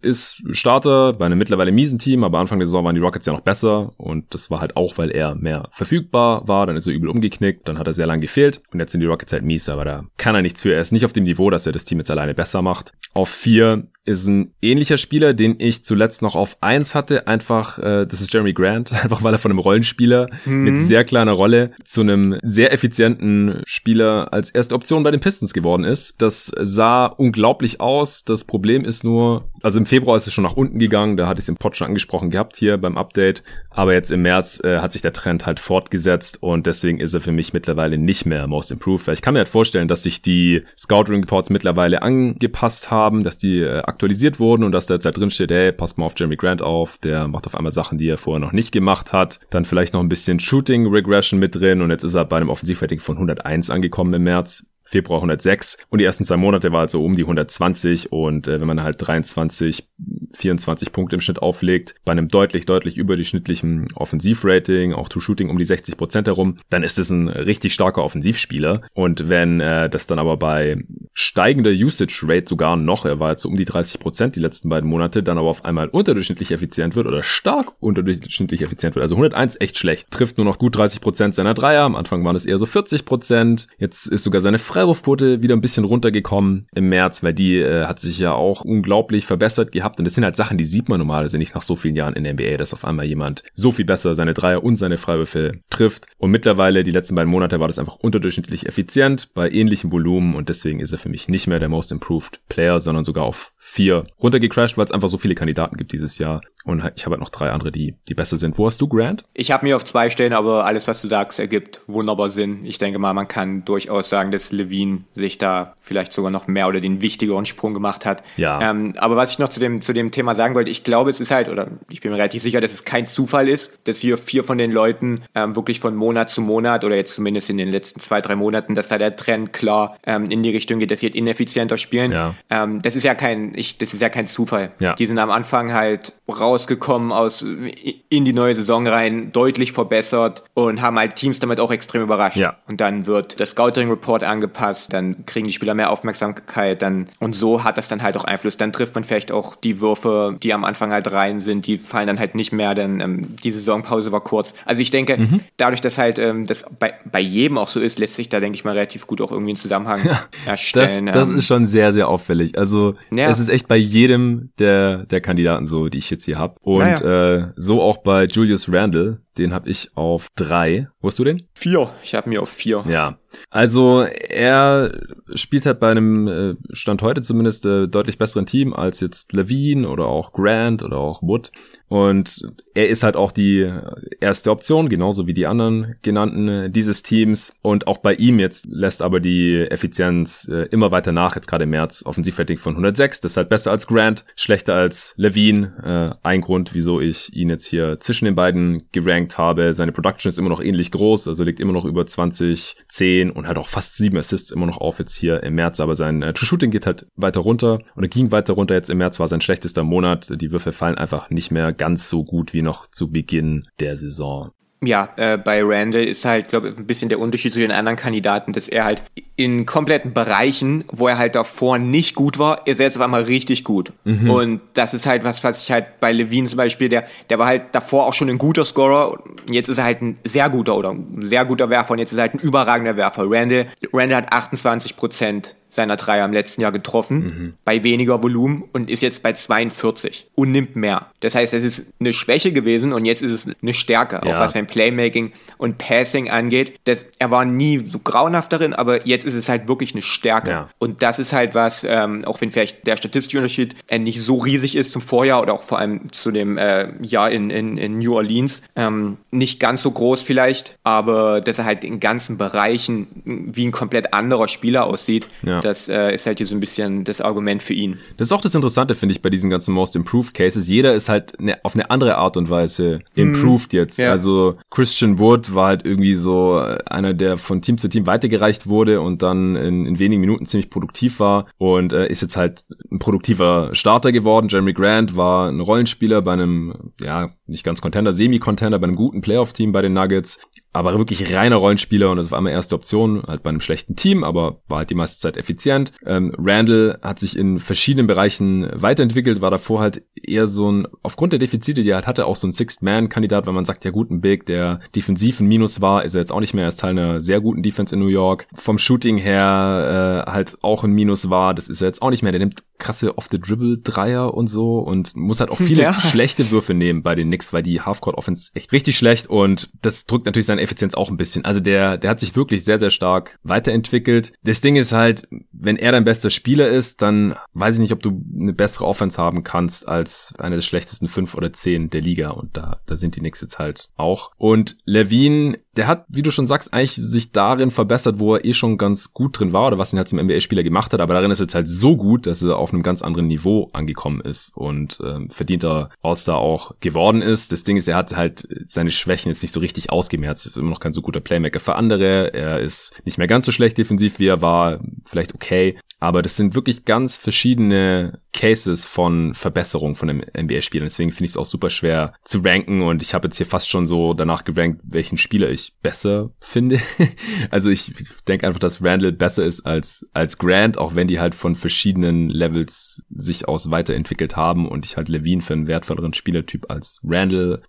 ist Starter bei einem mittlerweile miesen Team, aber Anfang der Saison waren die Rockets ja noch besser und das war halt auch, weil er mehr verfügbar war. Dann ist er übel umgeknickt, dann hat er sehr lange gefehlt und jetzt sind die Rockets halt mies, aber da kann er nichts für. Er ist nicht auf dem Niveau, dass er das Team jetzt alleine besser macht. Auf vier ist ein ähnlicher Spieler, den ich zuletzt noch auf eins hatte. Einfach, äh, das ist Jeremy Grant, einfach weil er von einem Rollenspieler mhm. mit sehr kleiner Rolle zu einem sehr effizienten Spieler als erste Option bei den Pistons geworden ist. Das sah unglaublich aus. Das Problem ist nur, also im Februar ist es schon nach unten gegangen, da hatte ich es im Pod schon angesprochen gehabt hier beim Update. Aber jetzt im März äh, hat sich der Trend halt fortgesetzt und deswegen ist er für mich mittlerweile nicht mehr Most Improved. Weil ich kann mir halt vorstellen, dass sich die Scouting Reports mittlerweile angepasst haben, dass die äh, aktualisiert wurden und dass da jetzt halt drin steht, hey, passt mal auf Jeremy Grant auf, der macht auf einmal Sachen, die er vorher noch nicht gemacht hat. Dann vielleicht noch ein bisschen Shooting Regression mit drin und jetzt ist er bei einem Offensivrating von 101 angekommen im März. Februar 106 und die ersten zwei Monate war also um die 120 und äh, wenn man halt 23 24 Punkte im Schnitt auflegt, bei einem deutlich, deutlich überdurchschnittlichen Offensivrating, auch to Shooting um die 60 Prozent herum, dann ist es ein richtig starker Offensivspieler. Und wenn äh, das dann aber bei steigender Usage Rate sogar noch, er war jetzt so um die 30 Prozent die letzten beiden Monate, dann aber auf einmal unterdurchschnittlich effizient wird oder stark unterdurchschnittlich effizient wird. Also 101 echt schlecht. Trifft nur noch gut 30 Prozent seiner Dreier. Am Anfang waren es eher so 40 Prozent. Jetzt ist sogar seine Freiwurfquote wieder ein bisschen runtergekommen im März, weil die äh, hat sich ja auch unglaublich verbessert gehabt. Und das sind halt Sachen, die sieht man normalerweise nicht nach so vielen Jahren in der NBA, dass auf einmal jemand so viel besser seine Dreier und seine Freiwürfe trifft. Und mittlerweile, die letzten beiden Monate, war das einfach unterdurchschnittlich effizient bei ähnlichem Volumen und deswegen ist er für mich nicht mehr der Most Improved Player, sondern sogar auf vier runtergecrashed, weil es einfach so viele Kandidaten gibt dieses Jahr. Und ich habe halt noch drei andere, die, die besser sind. Wo hast du Grant? Ich habe mir auf zwei Stellen, aber alles, was du sagst, ergibt wunderbar Sinn. Ich denke mal, man kann durchaus sagen, dass Levine sich da vielleicht sogar noch mehr oder den wichtigeren Sprung gemacht hat. Ja. Ähm, aber was ich noch zu dem, zu dem Thema sagen wollte, ich glaube, es ist halt, oder ich bin mir relativ sicher, dass es kein Zufall ist, dass hier vier von den Leuten ähm, wirklich von Monat zu Monat oder jetzt zumindest in den letzten zwei, drei Monaten, dass da der Trend klar ähm, in die Richtung geht, dass sie halt ineffizienter spielen. Ja. Ähm, das ist ja kein, ich, das ist ja kein Zufall. Ja. Die sind am Anfang halt rausgekommen aus in die neue Saison rein, deutlich verbessert und haben halt Teams damit auch extrem überrascht. Ja. Und dann wird das Scouting Report angepasst, dann kriegen die Spieler mehr Aufmerksamkeit, dann und so hat das dann halt auch Einfluss. Dann trifft man vielleicht auch die Würfe, die am Anfang halt rein sind, die fallen dann halt nicht mehr, denn ähm, die Saisonpause war kurz. Also ich denke, Mhm. dadurch, dass halt ähm, das bei, bei jedem auch so ist, lässt sich da, denke ich mal, relativ gut auch irgendwie einen Zusammenhang Das, erstellen. das Ähm, ist schon sehr, sehr auffällig. Also Ja. es ist echt bei jedem der, der Kandidaten so, die ich jetzt hier habe. Und Naja. äh, so auch bei Julius Randle, den habe ich auf drei. Wo hast du den? vier. Ich habe mir auf vier. Ja, also er spielt halt bei einem äh, Stand heute zumindest äh, deutlich besseren Team als jetzt Levine oder auch Grant oder auch Wood. Und er ist halt auch die erste Option, genauso wie die anderen genannten äh, dieses Teams. Und auch bei ihm jetzt lässt aber die Effizienz immer weiter nach, jetzt gerade im März. Offensivrating von 106, das ist halt besser als Grant, schlechter als Levine. Ein Grund, wieso ich ihn jetzt hier zwischen den beiden gerankt habe. Seine Production ist immer noch ähnlich groß, also liegt immer noch über 20, 10 und hat auch fast sieben Assists immer noch auf jetzt hier im März. Aber sein äh, Shooting geht halt weiter runter oder ging weiter runter. Jetzt im März war sein schlechtester Monat. Die Würfe fallen einfach nicht mehr ganz so gut wie noch zu Beginn der Saison. Ja, äh, bei Randall ist halt, glaube ich, ein bisschen der Unterschied zu den anderen Kandidaten, dass er halt in kompletten Bereichen, wo er halt davor nicht gut war, ist er jetzt auf einmal richtig gut. Und das ist halt was, was ich halt bei Levine zum Beispiel, der, der war halt davor auch schon ein guter Scorer. Und jetzt ist er halt ein sehr guter oder ein sehr guter Werfer und jetzt ist er halt ein überragender Werfer. Randall, Randall hat 28 Prozent seiner Dreier im letzten Jahr getroffen, bei weniger Volumen und ist jetzt bei 42 und nimmt mehr. Das heißt, es ist eine Schwäche gewesen und jetzt ist es eine Stärke, Ja. auch was sein Playmaking und Passing angeht. Das, er war nie so grauenhaft darin, aber jetzt ist es halt wirklich eine Stärke. Ja. Und das ist halt was, ähm, auch wenn vielleicht der statistische Unterschied äh, nicht so riesig ist zum Vorjahr oder auch vor allem zu dem äh, Jahr in, in, in New Orleans, ähm, nicht ganz so groß vielleicht, aber dass er halt in ganzen Bereichen wie ein komplett anderer Spieler aussieht, Ja. Das äh, ist halt hier so ein bisschen das Argument für ihn. Das ist auch das Interessante, finde ich, bei diesen ganzen Most Improved Cases. Jeder ist halt ne, auf eine andere Art und Weise improved jetzt. ja. Also Christian Wood war halt irgendwie so einer, der von Team zu Team weitergereicht wurde und dann in, in wenigen Minuten ziemlich produktiv war und äh, ist jetzt halt ein produktiver Starter geworden. Jeremy Grant war ein Rollenspieler bei einem, ja, nicht ganz Contender, Semi-Contender, bei einem guten Playoff-Team bei den Nuggets aber wirklich reiner Rollenspieler und das war einmal erste Option, halt bei einem schlechten Team, aber war halt die meiste Zeit effizient. Ähm, Randall hat sich in verschiedenen Bereichen weiterentwickelt, war davor halt eher so ein, aufgrund der Defizite, die er halt hatte, auch so ein Sixth-Man-Kandidat, weil man sagt, ja gut, ein Big, der defensiv ein Minus war, ist er jetzt auch nicht mehr, er ist Teil einer sehr guten Defense in New York. Vom Shooting her äh, halt auch ein Minus war, das ist er jetzt auch nicht mehr, der nimmt krasse Off-the-Dribble-Dreier und so und muss halt auch viele Ja. schlechte Würfe nehmen bei den Knicks, weil die Halfcourt-Offense echt richtig schlecht und das drückt natürlich seine Effizienz auch ein bisschen. Also der, der hat sich wirklich sehr, sehr stark weiterentwickelt. Das Ding ist halt, wenn er dein bester Spieler ist, dann weiß ich nicht, ob du eine bessere Offense haben kannst als eine der schlechtesten fünf oder zehn der Liga und da, da sind die Knicks jetzt halt auch. Und Levine der hat, wie du schon sagst, eigentlich sich darin verbessert, wo er eh schon ganz gut drin war oder was ihn halt zum NBA-Spieler gemacht hat, aber darin ist jetzt halt so gut, dass er auf einem ganz anderen Niveau angekommen ist und ähm, verdienter All-Star auch geworden ist. Das Ding ist, er hat halt seine Schwächen jetzt nicht so richtig ausgemerzt. Ist immer noch kein so guter Playmaker für andere. Er ist nicht mehr ganz so schlecht defensiv, wie er war. Vielleicht okay. Aber das sind wirklich ganz verschiedene Cases von Verbesserung von einem NBA-Spieler. Deswegen finde ich es auch super schwer zu ranken und ich habe jetzt hier fast schon so danach gerankt, welchen Spieler ich besser finde. also ich denke einfach, dass Randall besser ist als, als Grant, auch wenn die halt von verschiedenen Levels sich aus weiterentwickelt haben und ich halt Levine für einen wertvolleren Spielertyp als Randall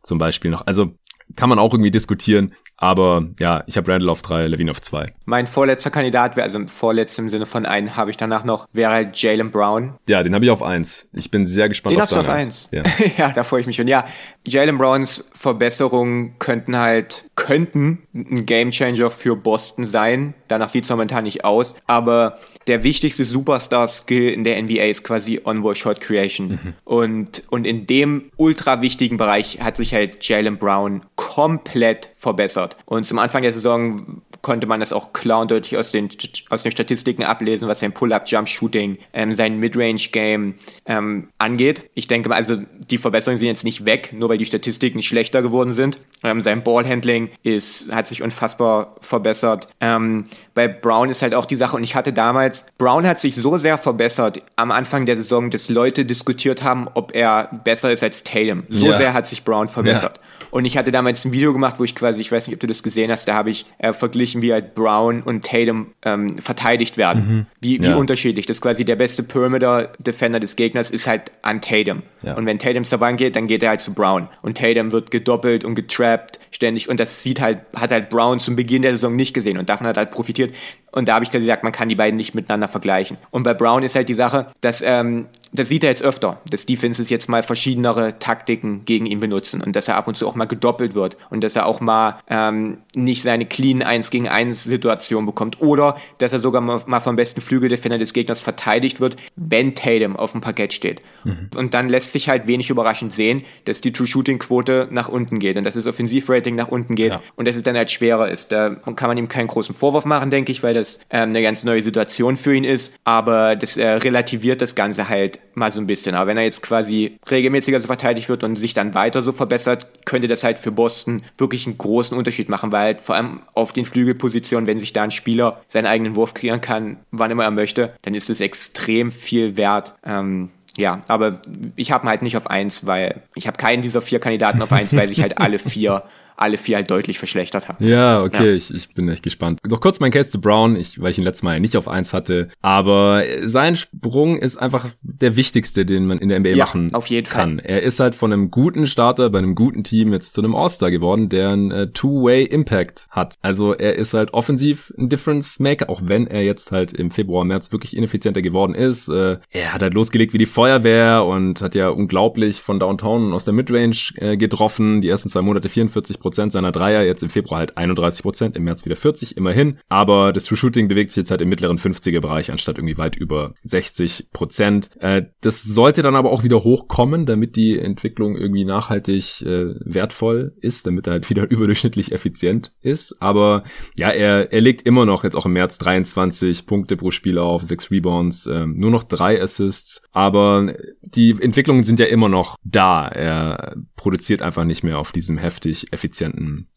zum Beispiel noch. Also kann man auch irgendwie diskutieren. Aber ja, ich habe Randall auf drei, Levine auf zwei. Mein vorletzter Kandidat wäre, also vorletzter im Sinne von einen habe ich danach noch, wäre halt Jalen Brown. Ja, den habe ich auf eins. Ich bin sehr gespannt den auf hast du auf eins. Ja. ja, da freue ich mich schon. Ja, Jalen Browns Verbesserungen könnten halt, könnten ein Gamechanger für Boston sein. Danach sieht es momentan nicht aus. Aber der wichtigste Superstar-Skill in der NBA ist quasi On-Ball-Shot Creation. Mhm. Und, und in dem ultra wichtigen Bereich hat sich halt Jalen Brown komplett verbessert. Und zum Anfang der Saison konnte man das auch klar und deutlich aus den, aus den Statistiken ablesen, was sein Pull-Up-Jump-Shooting, ähm, sein Midrange-Game ähm, angeht. Ich denke mal, also die Verbesserungen sind jetzt nicht weg, nur weil die Statistiken schlechter geworden sind. Ähm, sein Ballhandling ist, hat sich unfassbar verbessert. Ähm, bei Brown ist halt auch die Sache, und ich hatte damals, Brown hat sich so sehr verbessert am Anfang der Saison, dass Leute diskutiert haben, ob er besser ist als Tatum. So ja. sehr hat sich Brown verbessert. Ja. Und ich hatte damals ein Video gemacht, wo ich quasi, ich weiß nicht, ob du das gesehen hast, da habe ich äh, verglichen, wie halt Brown und Tatum ähm, verteidigt werden. Mhm. Wie, wie ja. unterschiedlich. Das ist quasi der beste Perimeter-Defender des Gegners ist halt an Tatum. Ja. Und wenn Tatum zur Bank geht, dann geht er halt zu Brown. Und Tatum wird gedoppelt und getrappt ständig. Und das sieht halt, hat halt Brown zum Beginn der Saison nicht gesehen. Und davon hat halt profitiert. Und da habe ich gesagt, man kann die beiden nicht miteinander vergleichen. Und bei Brown ist halt die Sache, dass ähm, das sieht er jetzt öfter, dass Defenses jetzt mal verschiedenere Taktiken gegen ihn benutzen und dass er ab und zu auch mal gedoppelt wird und dass er auch mal ähm, nicht seine clean 1 gegen 1 Situation bekommt oder dass er sogar mal vom besten Flügeldefender des Gegners verteidigt wird, wenn Tatum auf dem Parkett steht. Mhm. Und dann lässt sich halt wenig überraschend sehen, dass die True-Shooting-Quote nach unten geht und dass das Offensivrating nach unten geht ja. und dass es dann halt schwerer ist. Da kann man ihm keinen großen Vorwurf machen, denke ich, weil das ähm, eine ganz neue Situation für ihn ist, aber das äh, relativiert das Ganze halt mal so ein bisschen. Aber wenn er jetzt quasi regelmäßiger so verteidigt wird und sich dann weiter so verbessert, könnte das halt für Boston wirklich einen großen Unterschied machen, weil halt vor allem auf den Flügelpositionen, wenn sich da ein Spieler seinen eigenen Wurf kreieren kann, wann immer er möchte, dann ist es extrem viel wert. Ähm, ja, aber ich habe ihn halt nicht auf eins, weil ich habe keinen dieser vier Kandidaten auf eins, weil sich halt alle vier alle vier halt deutlich verschlechtert haben. Ja, okay, ja. Ich, ich bin echt gespannt. Noch kurz mein Case zu Brown, ich, weil ich ihn letztes Mal ja nicht auf eins hatte, aber sein Sprung ist einfach der wichtigste, den man in der NBA ja, machen auf jeden kann. Fall. Er ist halt von einem guten Starter bei einem guten Team jetzt zu einem All-Star geworden, der einen äh, Two-Way-Impact hat. Also er ist halt offensiv ein Difference-Maker, auch wenn er jetzt halt im Februar, März wirklich ineffizienter geworden ist. Äh, er hat halt losgelegt wie die Feuerwehr und hat ja unglaublich von Downtown und aus der Midrange äh, getroffen. Die ersten zwei Monate 44 Prozent seiner Dreier, jetzt im Februar halt 31 Prozent, im März wieder 40, immerhin. Aber das True Shooting bewegt sich jetzt halt im mittleren 50er Bereich, anstatt irgendwie weit über 60 Prozent. Äh, das sollte dann aber auch wieder hochkommen, damit die Entwicklung irgendwie nachhaltig äh, wertvoll ist, damit er halt wieder überdurchschnittlich effizient ist. Aber ja, er, er legt immer noch jetzt auch im März 23 Punkte pro Spiel auf, 6 Rebounds, äh, nur noch drei Assists. Aber die Entwicklungen sind ja immer noch da. Er produziert einfach nicht mehr auf diesem heftig effizienten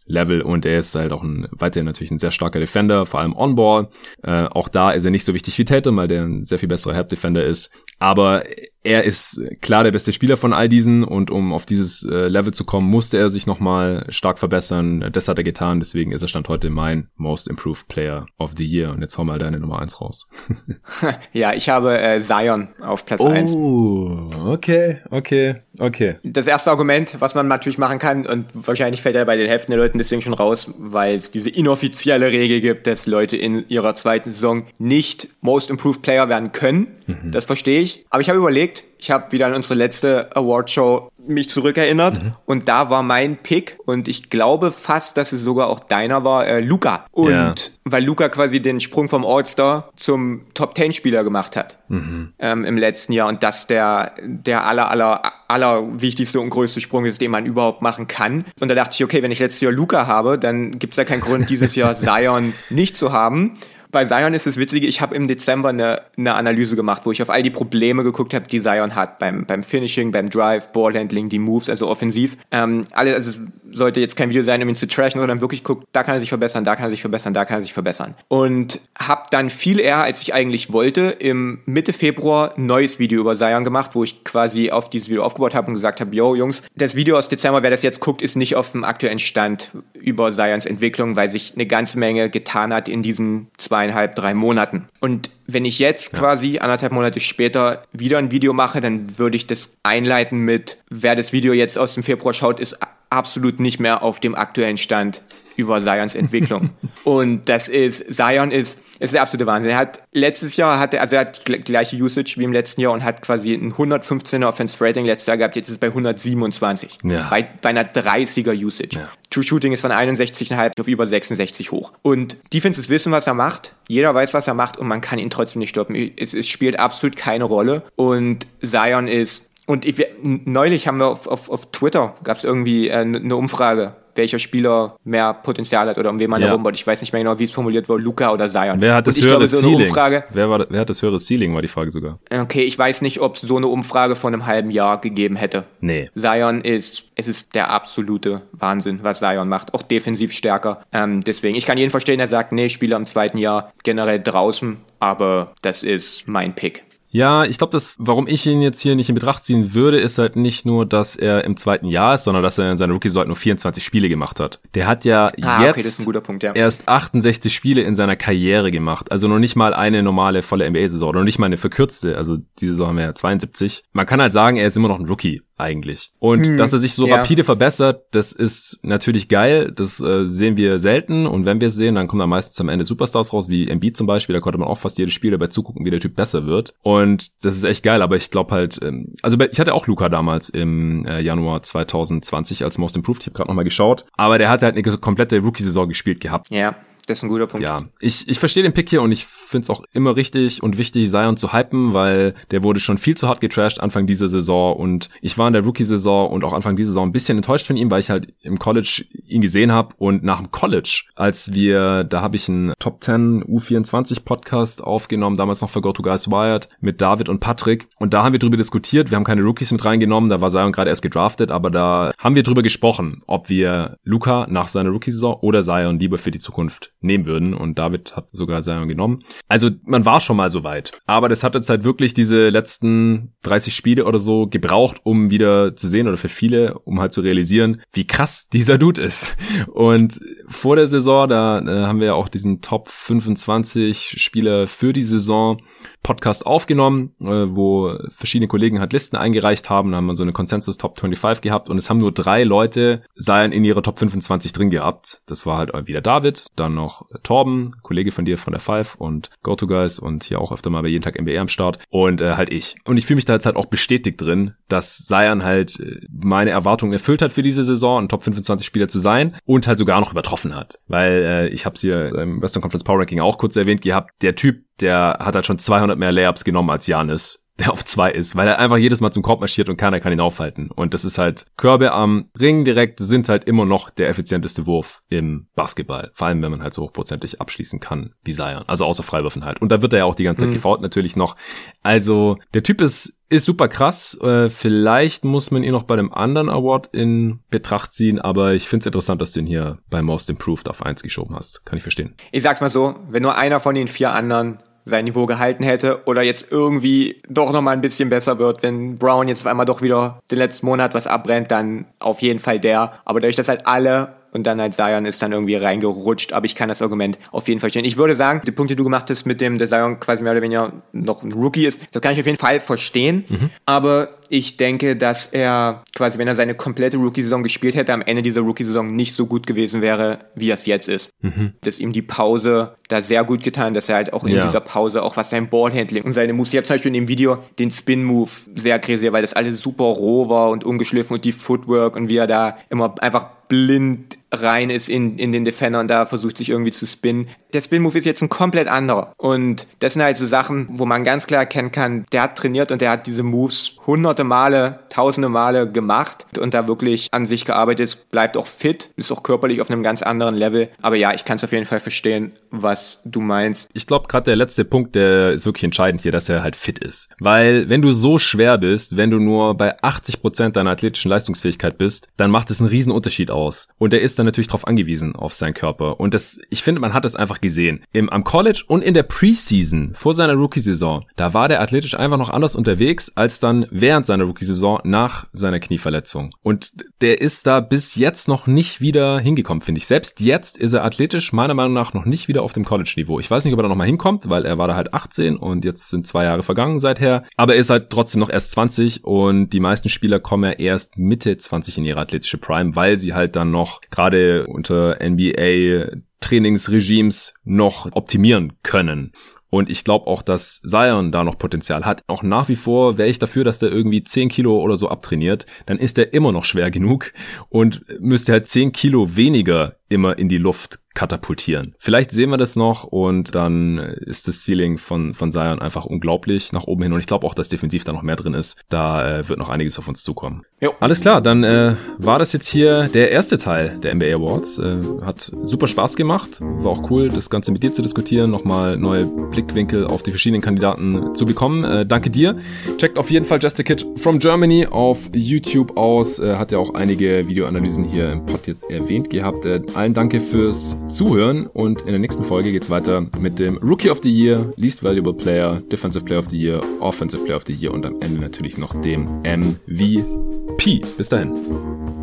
Level und er ist halt auch ein, weiterhin natürlich ein sehr starker Defender, vor allem On-Ball. Äh, auch da ist er nicht so wichtig wie Tatum, weil der ein sehr viel besserer Help-Defender ist. Aber er ist klar der beste Spieler von all diesen und um auf dieses äh, Level zu kommen, musste er sich nochmal stark verbessern. Das hat er getan, deswegen ist er Stand heute mein Most Improved Player of the Year. Und jetzt hau mal deine Nummer eins raus. ja, ich habe äh, Zion auf Platz oh, eins. Oh, okay, okay, okay. Das erste Argument, was man natürlich machen kann, und wahrscheinlich fällt er bei den Hälften der Leuten deswegen schon raus, weil es diese inoffizielle Regel gibt, dass Leute in ihrer zweiten Saison nicht Most Improved Player werden können. Mhm. Das verstehe ich. Aber ich habe überlegt, ich habe wieder an unsere letzte Awardshow mich zurückerinnert mhm. und da war mein Pick und ich glaube fast, dass es sogar auch deiner war, äh, Luca. Und ja. weil Luca quasi den Sprung vom All-Star zum Top-10-Spieler gemacht hat mhm. ähm, im letzten Jahr und das der, der aller, aller, aller wichtigste und größte Sprung ist, den man überhaupt machen kann. Und da dachte ich, okay, wenn ich letztes Jahr Luca habe, dann gibt es ja keinen Grund, dieses Jahr Zion nicht zu haben bei Zion ist es witzige, ich habe im Dezember eine, eine Analyse gemacht, wo ich auf all die Probleme geguckt habe, die Zion hat beim, beim Finishing, beim Drive, Ballhandling, die Moves, also offensiv. Ähm, alle, also sollte jetzt kein Video sein, um ihn zu trashen, sondern wirklich guckt, da kann er sich verbessern, da kann er sich verbessern, da kann er sich verbessern. Und habe dann viel eher, als ich eigentlich wollte, im Mitte Februar ein neues Video über Zion gemacht, wo ich quasi auf dieses Video aufgebaut habe und gesagt habe, yo Jungs, das Video aus Dezember, wer das jetzt guckt, ist nicht auf dem aktuellen Stand über Zions Entwicklung, weil sich eine ganze Menge getan hat in diesen zweieinhalb, drei Monaten. Und wenn ich jetzt ja. quasi anderthalb Monate später wieder ein Video mache, dann würde ich das einleiten mit, wer das Video jetzt aus dem Februar schaut, ist absolut nicht mehr auf dem aktuellen Stand über Zions Entwicklung. und das ist, Zion ist, ist der absolute Wahnsinn. Er hat letztes Jahr hatte, also er hat die gleiche Usage wie im letzten Jahr und hat quasi ein 115er Offense Rating letztes Jahr gehabt, jetzt ist es bei 127. Ja. Bei, bei einer 30er Usage. Ja. True Shooting ist von 61,5 auf über 66 hoch. Und Defenses wissen, was er macht. Jeder weiß, was er macht und man kann ihn trotzdem nicht stoppen. Es, es spielt absolut keine Rolle. Und Zion ist und ich, neulich haben wir auf, auf, auf Twitter, gab es irgendwie äh, eine Umfrage, welcher Spieler mehr Potenzial hat oder um wen man ja. herumbaut. Ich weiß nicht mehr genau, wie es formuliert wurde, Luca oder Zion. Wer hat das höhere glaube, so Ceiling? Umfrage, wer, war, wer hat das höhere Ceiling, war die Frage sogar. Okay, ich weiß nicht, ob es so eine Umfrage von einem halben Jahr gegeben hätte. Nee. Zion ist, es ist der absolute Wahnsinn, was Zion macht. Auch defensiv stärker. Ähm, deswegen, ich kann jeden verstehen, der sagt, nee, Spieler im zweiten Jahr generell draußen, aber das ist mein Pick. Ja, ich glaube, das, warum ich ihn jetzt hier nicht in Betracht ziehen würde, ist halt nicht nur, dass er im zweiten Jahr ist, sondern dass er in seiner Rookie-Saison nur 24 Spiele gemacht hat. Der hat ja ah, jetzt okay, Punkt, ja. erst 68 Spiele in seiner Karriere gemacht. Also noch nicht mal eine normale volle NBA-Saison noch nicht mal eine verkürzte. Also diese Saison haben wir ja 72. Man kann halt sagen, er ist immer noch ein Rookie eigentlich. Und hm, dass er sich so ja. rapide verbessert, das ist natürlich geil. Das äh, sehen wir selten. Und wenn wir es sehen, dann kommen da meistens am Ende Superstars raus, wie Embiid zum Beispiel. Da konnte man auch fast jedes Spiel dabei zugucken, wie der Typ besser wird. Und das ist echt geil. Aber ich glaube halt, ähm, also ich hatte auch Luca damals im äh, Januar 2020 als Most Improved. Ich habe gerade nochmal geschaut. Aber der hat halt eine komplette Rookie-Saison gespielt gehabt. Ja. Das ist ein guter Punkt. Ja, ich, ich verstehe den Pick hier und ich finde es auch immer richtig und wichtig, Zion zu hypen, weil der wurde schon viel zu hart getrashed Anfang dieser Saison und ich war in der Rookie-Saison und auch Anfang dieser Saison ein bisschen enttäuscht von ihm, weil ich halt im College ihn gesehen habe und nach dem College, als wir, da habe ich einen Top 10 U24 Podcast aufgenommen, damals noch für Go to Guys Wired mit David und Patrick und da haben wir drüber diskutiert, wir haben keine Rookies mit reingenommen, da war Zion gerade erst gedraftet, aber da haben wir drüber gesprochen, ob wir Luca nach seiner Rookie-Saison oder Zion lieber für die Zukunft nehmen würden. Und David hat sogar Zion genommen. Also man war schon mal so weit. Aber das hat jetzt halt wirklich diese letzten 30 Spiele oder so gebraucht, um wieder zu sehen oder für viele, um halt zu realisieren, wie krass dieser Dude ist. Und vor der Saison, da äh, haben wir ja auch diesen Top 25 Spieler für die Saison Podcast aufgenommen, äh, wo verschiedene Kollegen halt Listen eingereicht haben. Da haben wir so eine Consensus Top 25 gehabt und es haben nur drei Leute seien in ihrer Top 25 drin gehabt. Das war halt wieder David, dann noch Torben, Kollege von dir von der Five und GoToGuys und hier auch öfter mal bei jeden Tag MBR am Start und äh, halt ich. Und ich fühle mich da jetzt halt auch bestätigt drin, dass Seiern halt äh, meine Erwartungen erfüllt hat für diese Saison, ein Top 25 Spieler zu sein und halt sogar noch übertroffen hat. Weil äh, ich habe es hier im Western Conference Power Ranking auch kurz erwähnt gehabt, der Typ, der hat halt schon 200 mehr Layups genommen als Janis der auf zwei ist, weil er einfach jedes Mal zum Korb marschiert und keiner kann ihn aufhalten. Und das ist halt, Körbe am Ring direkt sind halt immer noch der effizienteste Wurf im Basketball. Vor allem, wenn man halt so hochprozentig abschließen kann wie Zion. Also außer Freiwürfen halt. Und da wird er ja auch die ganze Zeit mhm. gefault natürlich noch. Also, der Typ ist ist super krass. Äh, vielleicht muss man ihn noch bei dem anderen Award in Betracht ziehen, aber ich finde es interessant, dass du ihn hier bei Most Improved auf eins geschoben hast. Kann ich verstehen. Ich sag's mal so, wenn nur einer von den vier anderen sein Niveau gehalten hätte oder jetzt irgendwie doch noch mal ein bisschen besser wird, wenn Brown jetzt auf einmal doch wieder den letzten Monat was abbrennt, dann auf jeden Fall der. Aber dadurch, dass halt alle und dann als Zion ist dann irgendwie reingerutscht, aber ich kann das Argument auf jeden Fall verstehen. Ich würde sagen, die Punkte, die du gemacht hast mit dem, der Zion quasi mehr oder weniger noch ein Rookie ist, das kann ich auf jeden Fall verstehen, mhm. aber ich denke, dass er quasi, wenn er seine komplette Rookie-Saison gespielt hätte, am Ende dieser Rookie-Saison nicht so gut gewesen wäre, wie er es jetzt ist. Mhm. Dass ihm die Pause da sehr gut getan, dass er halt auch in ja. dieser Pause, auch was sein Ballhandling und seine Moves, ich habe zum Beispiel in dem Video den Spin-Move sehr kritisiert, weil das alles super roh war und ungeschliffen und die Footwork und wie er da immer einfach blind rein ist in, in den Defender und da versucht sich irgendwie zu spinnen. Der Spin-Move ist jetzt ein komplett anderer. Und das sind halt so Sachen, wo man ganz klar erkennen kann, der hat trainiert und der hat diese Moves hunderte Male, tausende Male gemacht und da wirklich an sich gearbeitet, bleibt auch fit, ist auch körperlich auf einem ganz anderen Level. Aber ja, ich kann es auf jeden Fall verstehen, was du meinst. Ich glaube, gerade der letzte Punkt, der ist wirklich entscheidend hier, dass er halt fit ist. Weil wenn du so schwer bist, wenn du nur bei 80 Prozent deiner athletischen Leistungsfähigkeit bist, dann macht es einen riesen Unterschied aus. Und er ist dann natürlich darauf angewiesen, auf seinen Körper. Und das, ich finde, man hat es einfach gesehen. Im, am College und in der Preseason vor seiner Rookie-Saison, da war der athletisch einfach noch anders unterwegs als dann während seiner Rookie-Saison nach seiner Knieverletzung. Und der ist da bis jetzt noch nicht wieder hingekommen, finde ich. Selbst jetzt ist er athletisch meiner Meinung nach noch nicht wieder auf dem College-Niveau. Ich weiß nicht, ob er da nochmal hinkommt, weil er war da halt 18 und jetzt sind zwei Jahre vergangen seither. Aber er ist halt trotzdem noch erst 20 und die meisten Spieler kommen ja erst Mitte 20 in ihre athletische Prime, weil sie halt dann noch gerade unter NBA Trainingsregimes noch optimieren können. Und ich glaube auch, dass Zion da noch Potenzial hat. Auch nach wie vor wäre ich dafür, dass der irgendwie 10 Kilo oder so abtrainiert. Dann ist er immer noch schwer genug und müsste halt 10 Kilo weniger immer in die Luft katapultieren. Vielleicht sehen wir das noch und dann ist das Ceiling von, von Zion einfach unglaublich nach oben hin und ich glaube auch, dass defensiv da noch mehr drin ist. Da äh, wird noch einiges auf uns zukommen. Jo. Alles klar, dann äh, war das jetzt hier der erste Teil der NBA Awards. Äh, hat super Spaß gemacht, war auch cool, das Ganze mit dir zu diskutieren, nochmal neue Blickwinkel auf die verschiedenen Kandidaten zu bekommen. Äh, danke dir. Checkt auf jeden Fall Just a Kid from Germany auf YouTube aus. Äh, hat ja auch einige Videoanalysen hier im Pod jetzt erwähnt gehabt. Äh, allen danke fürs Zuhören und in der nächsten Folge geht's weiter mit dem Rookie of the Year, Least Valuable Player, Defensive Player of the Year, Offensive Player of the Year und am Ende natürlich noch dem MVP. Bis dahin.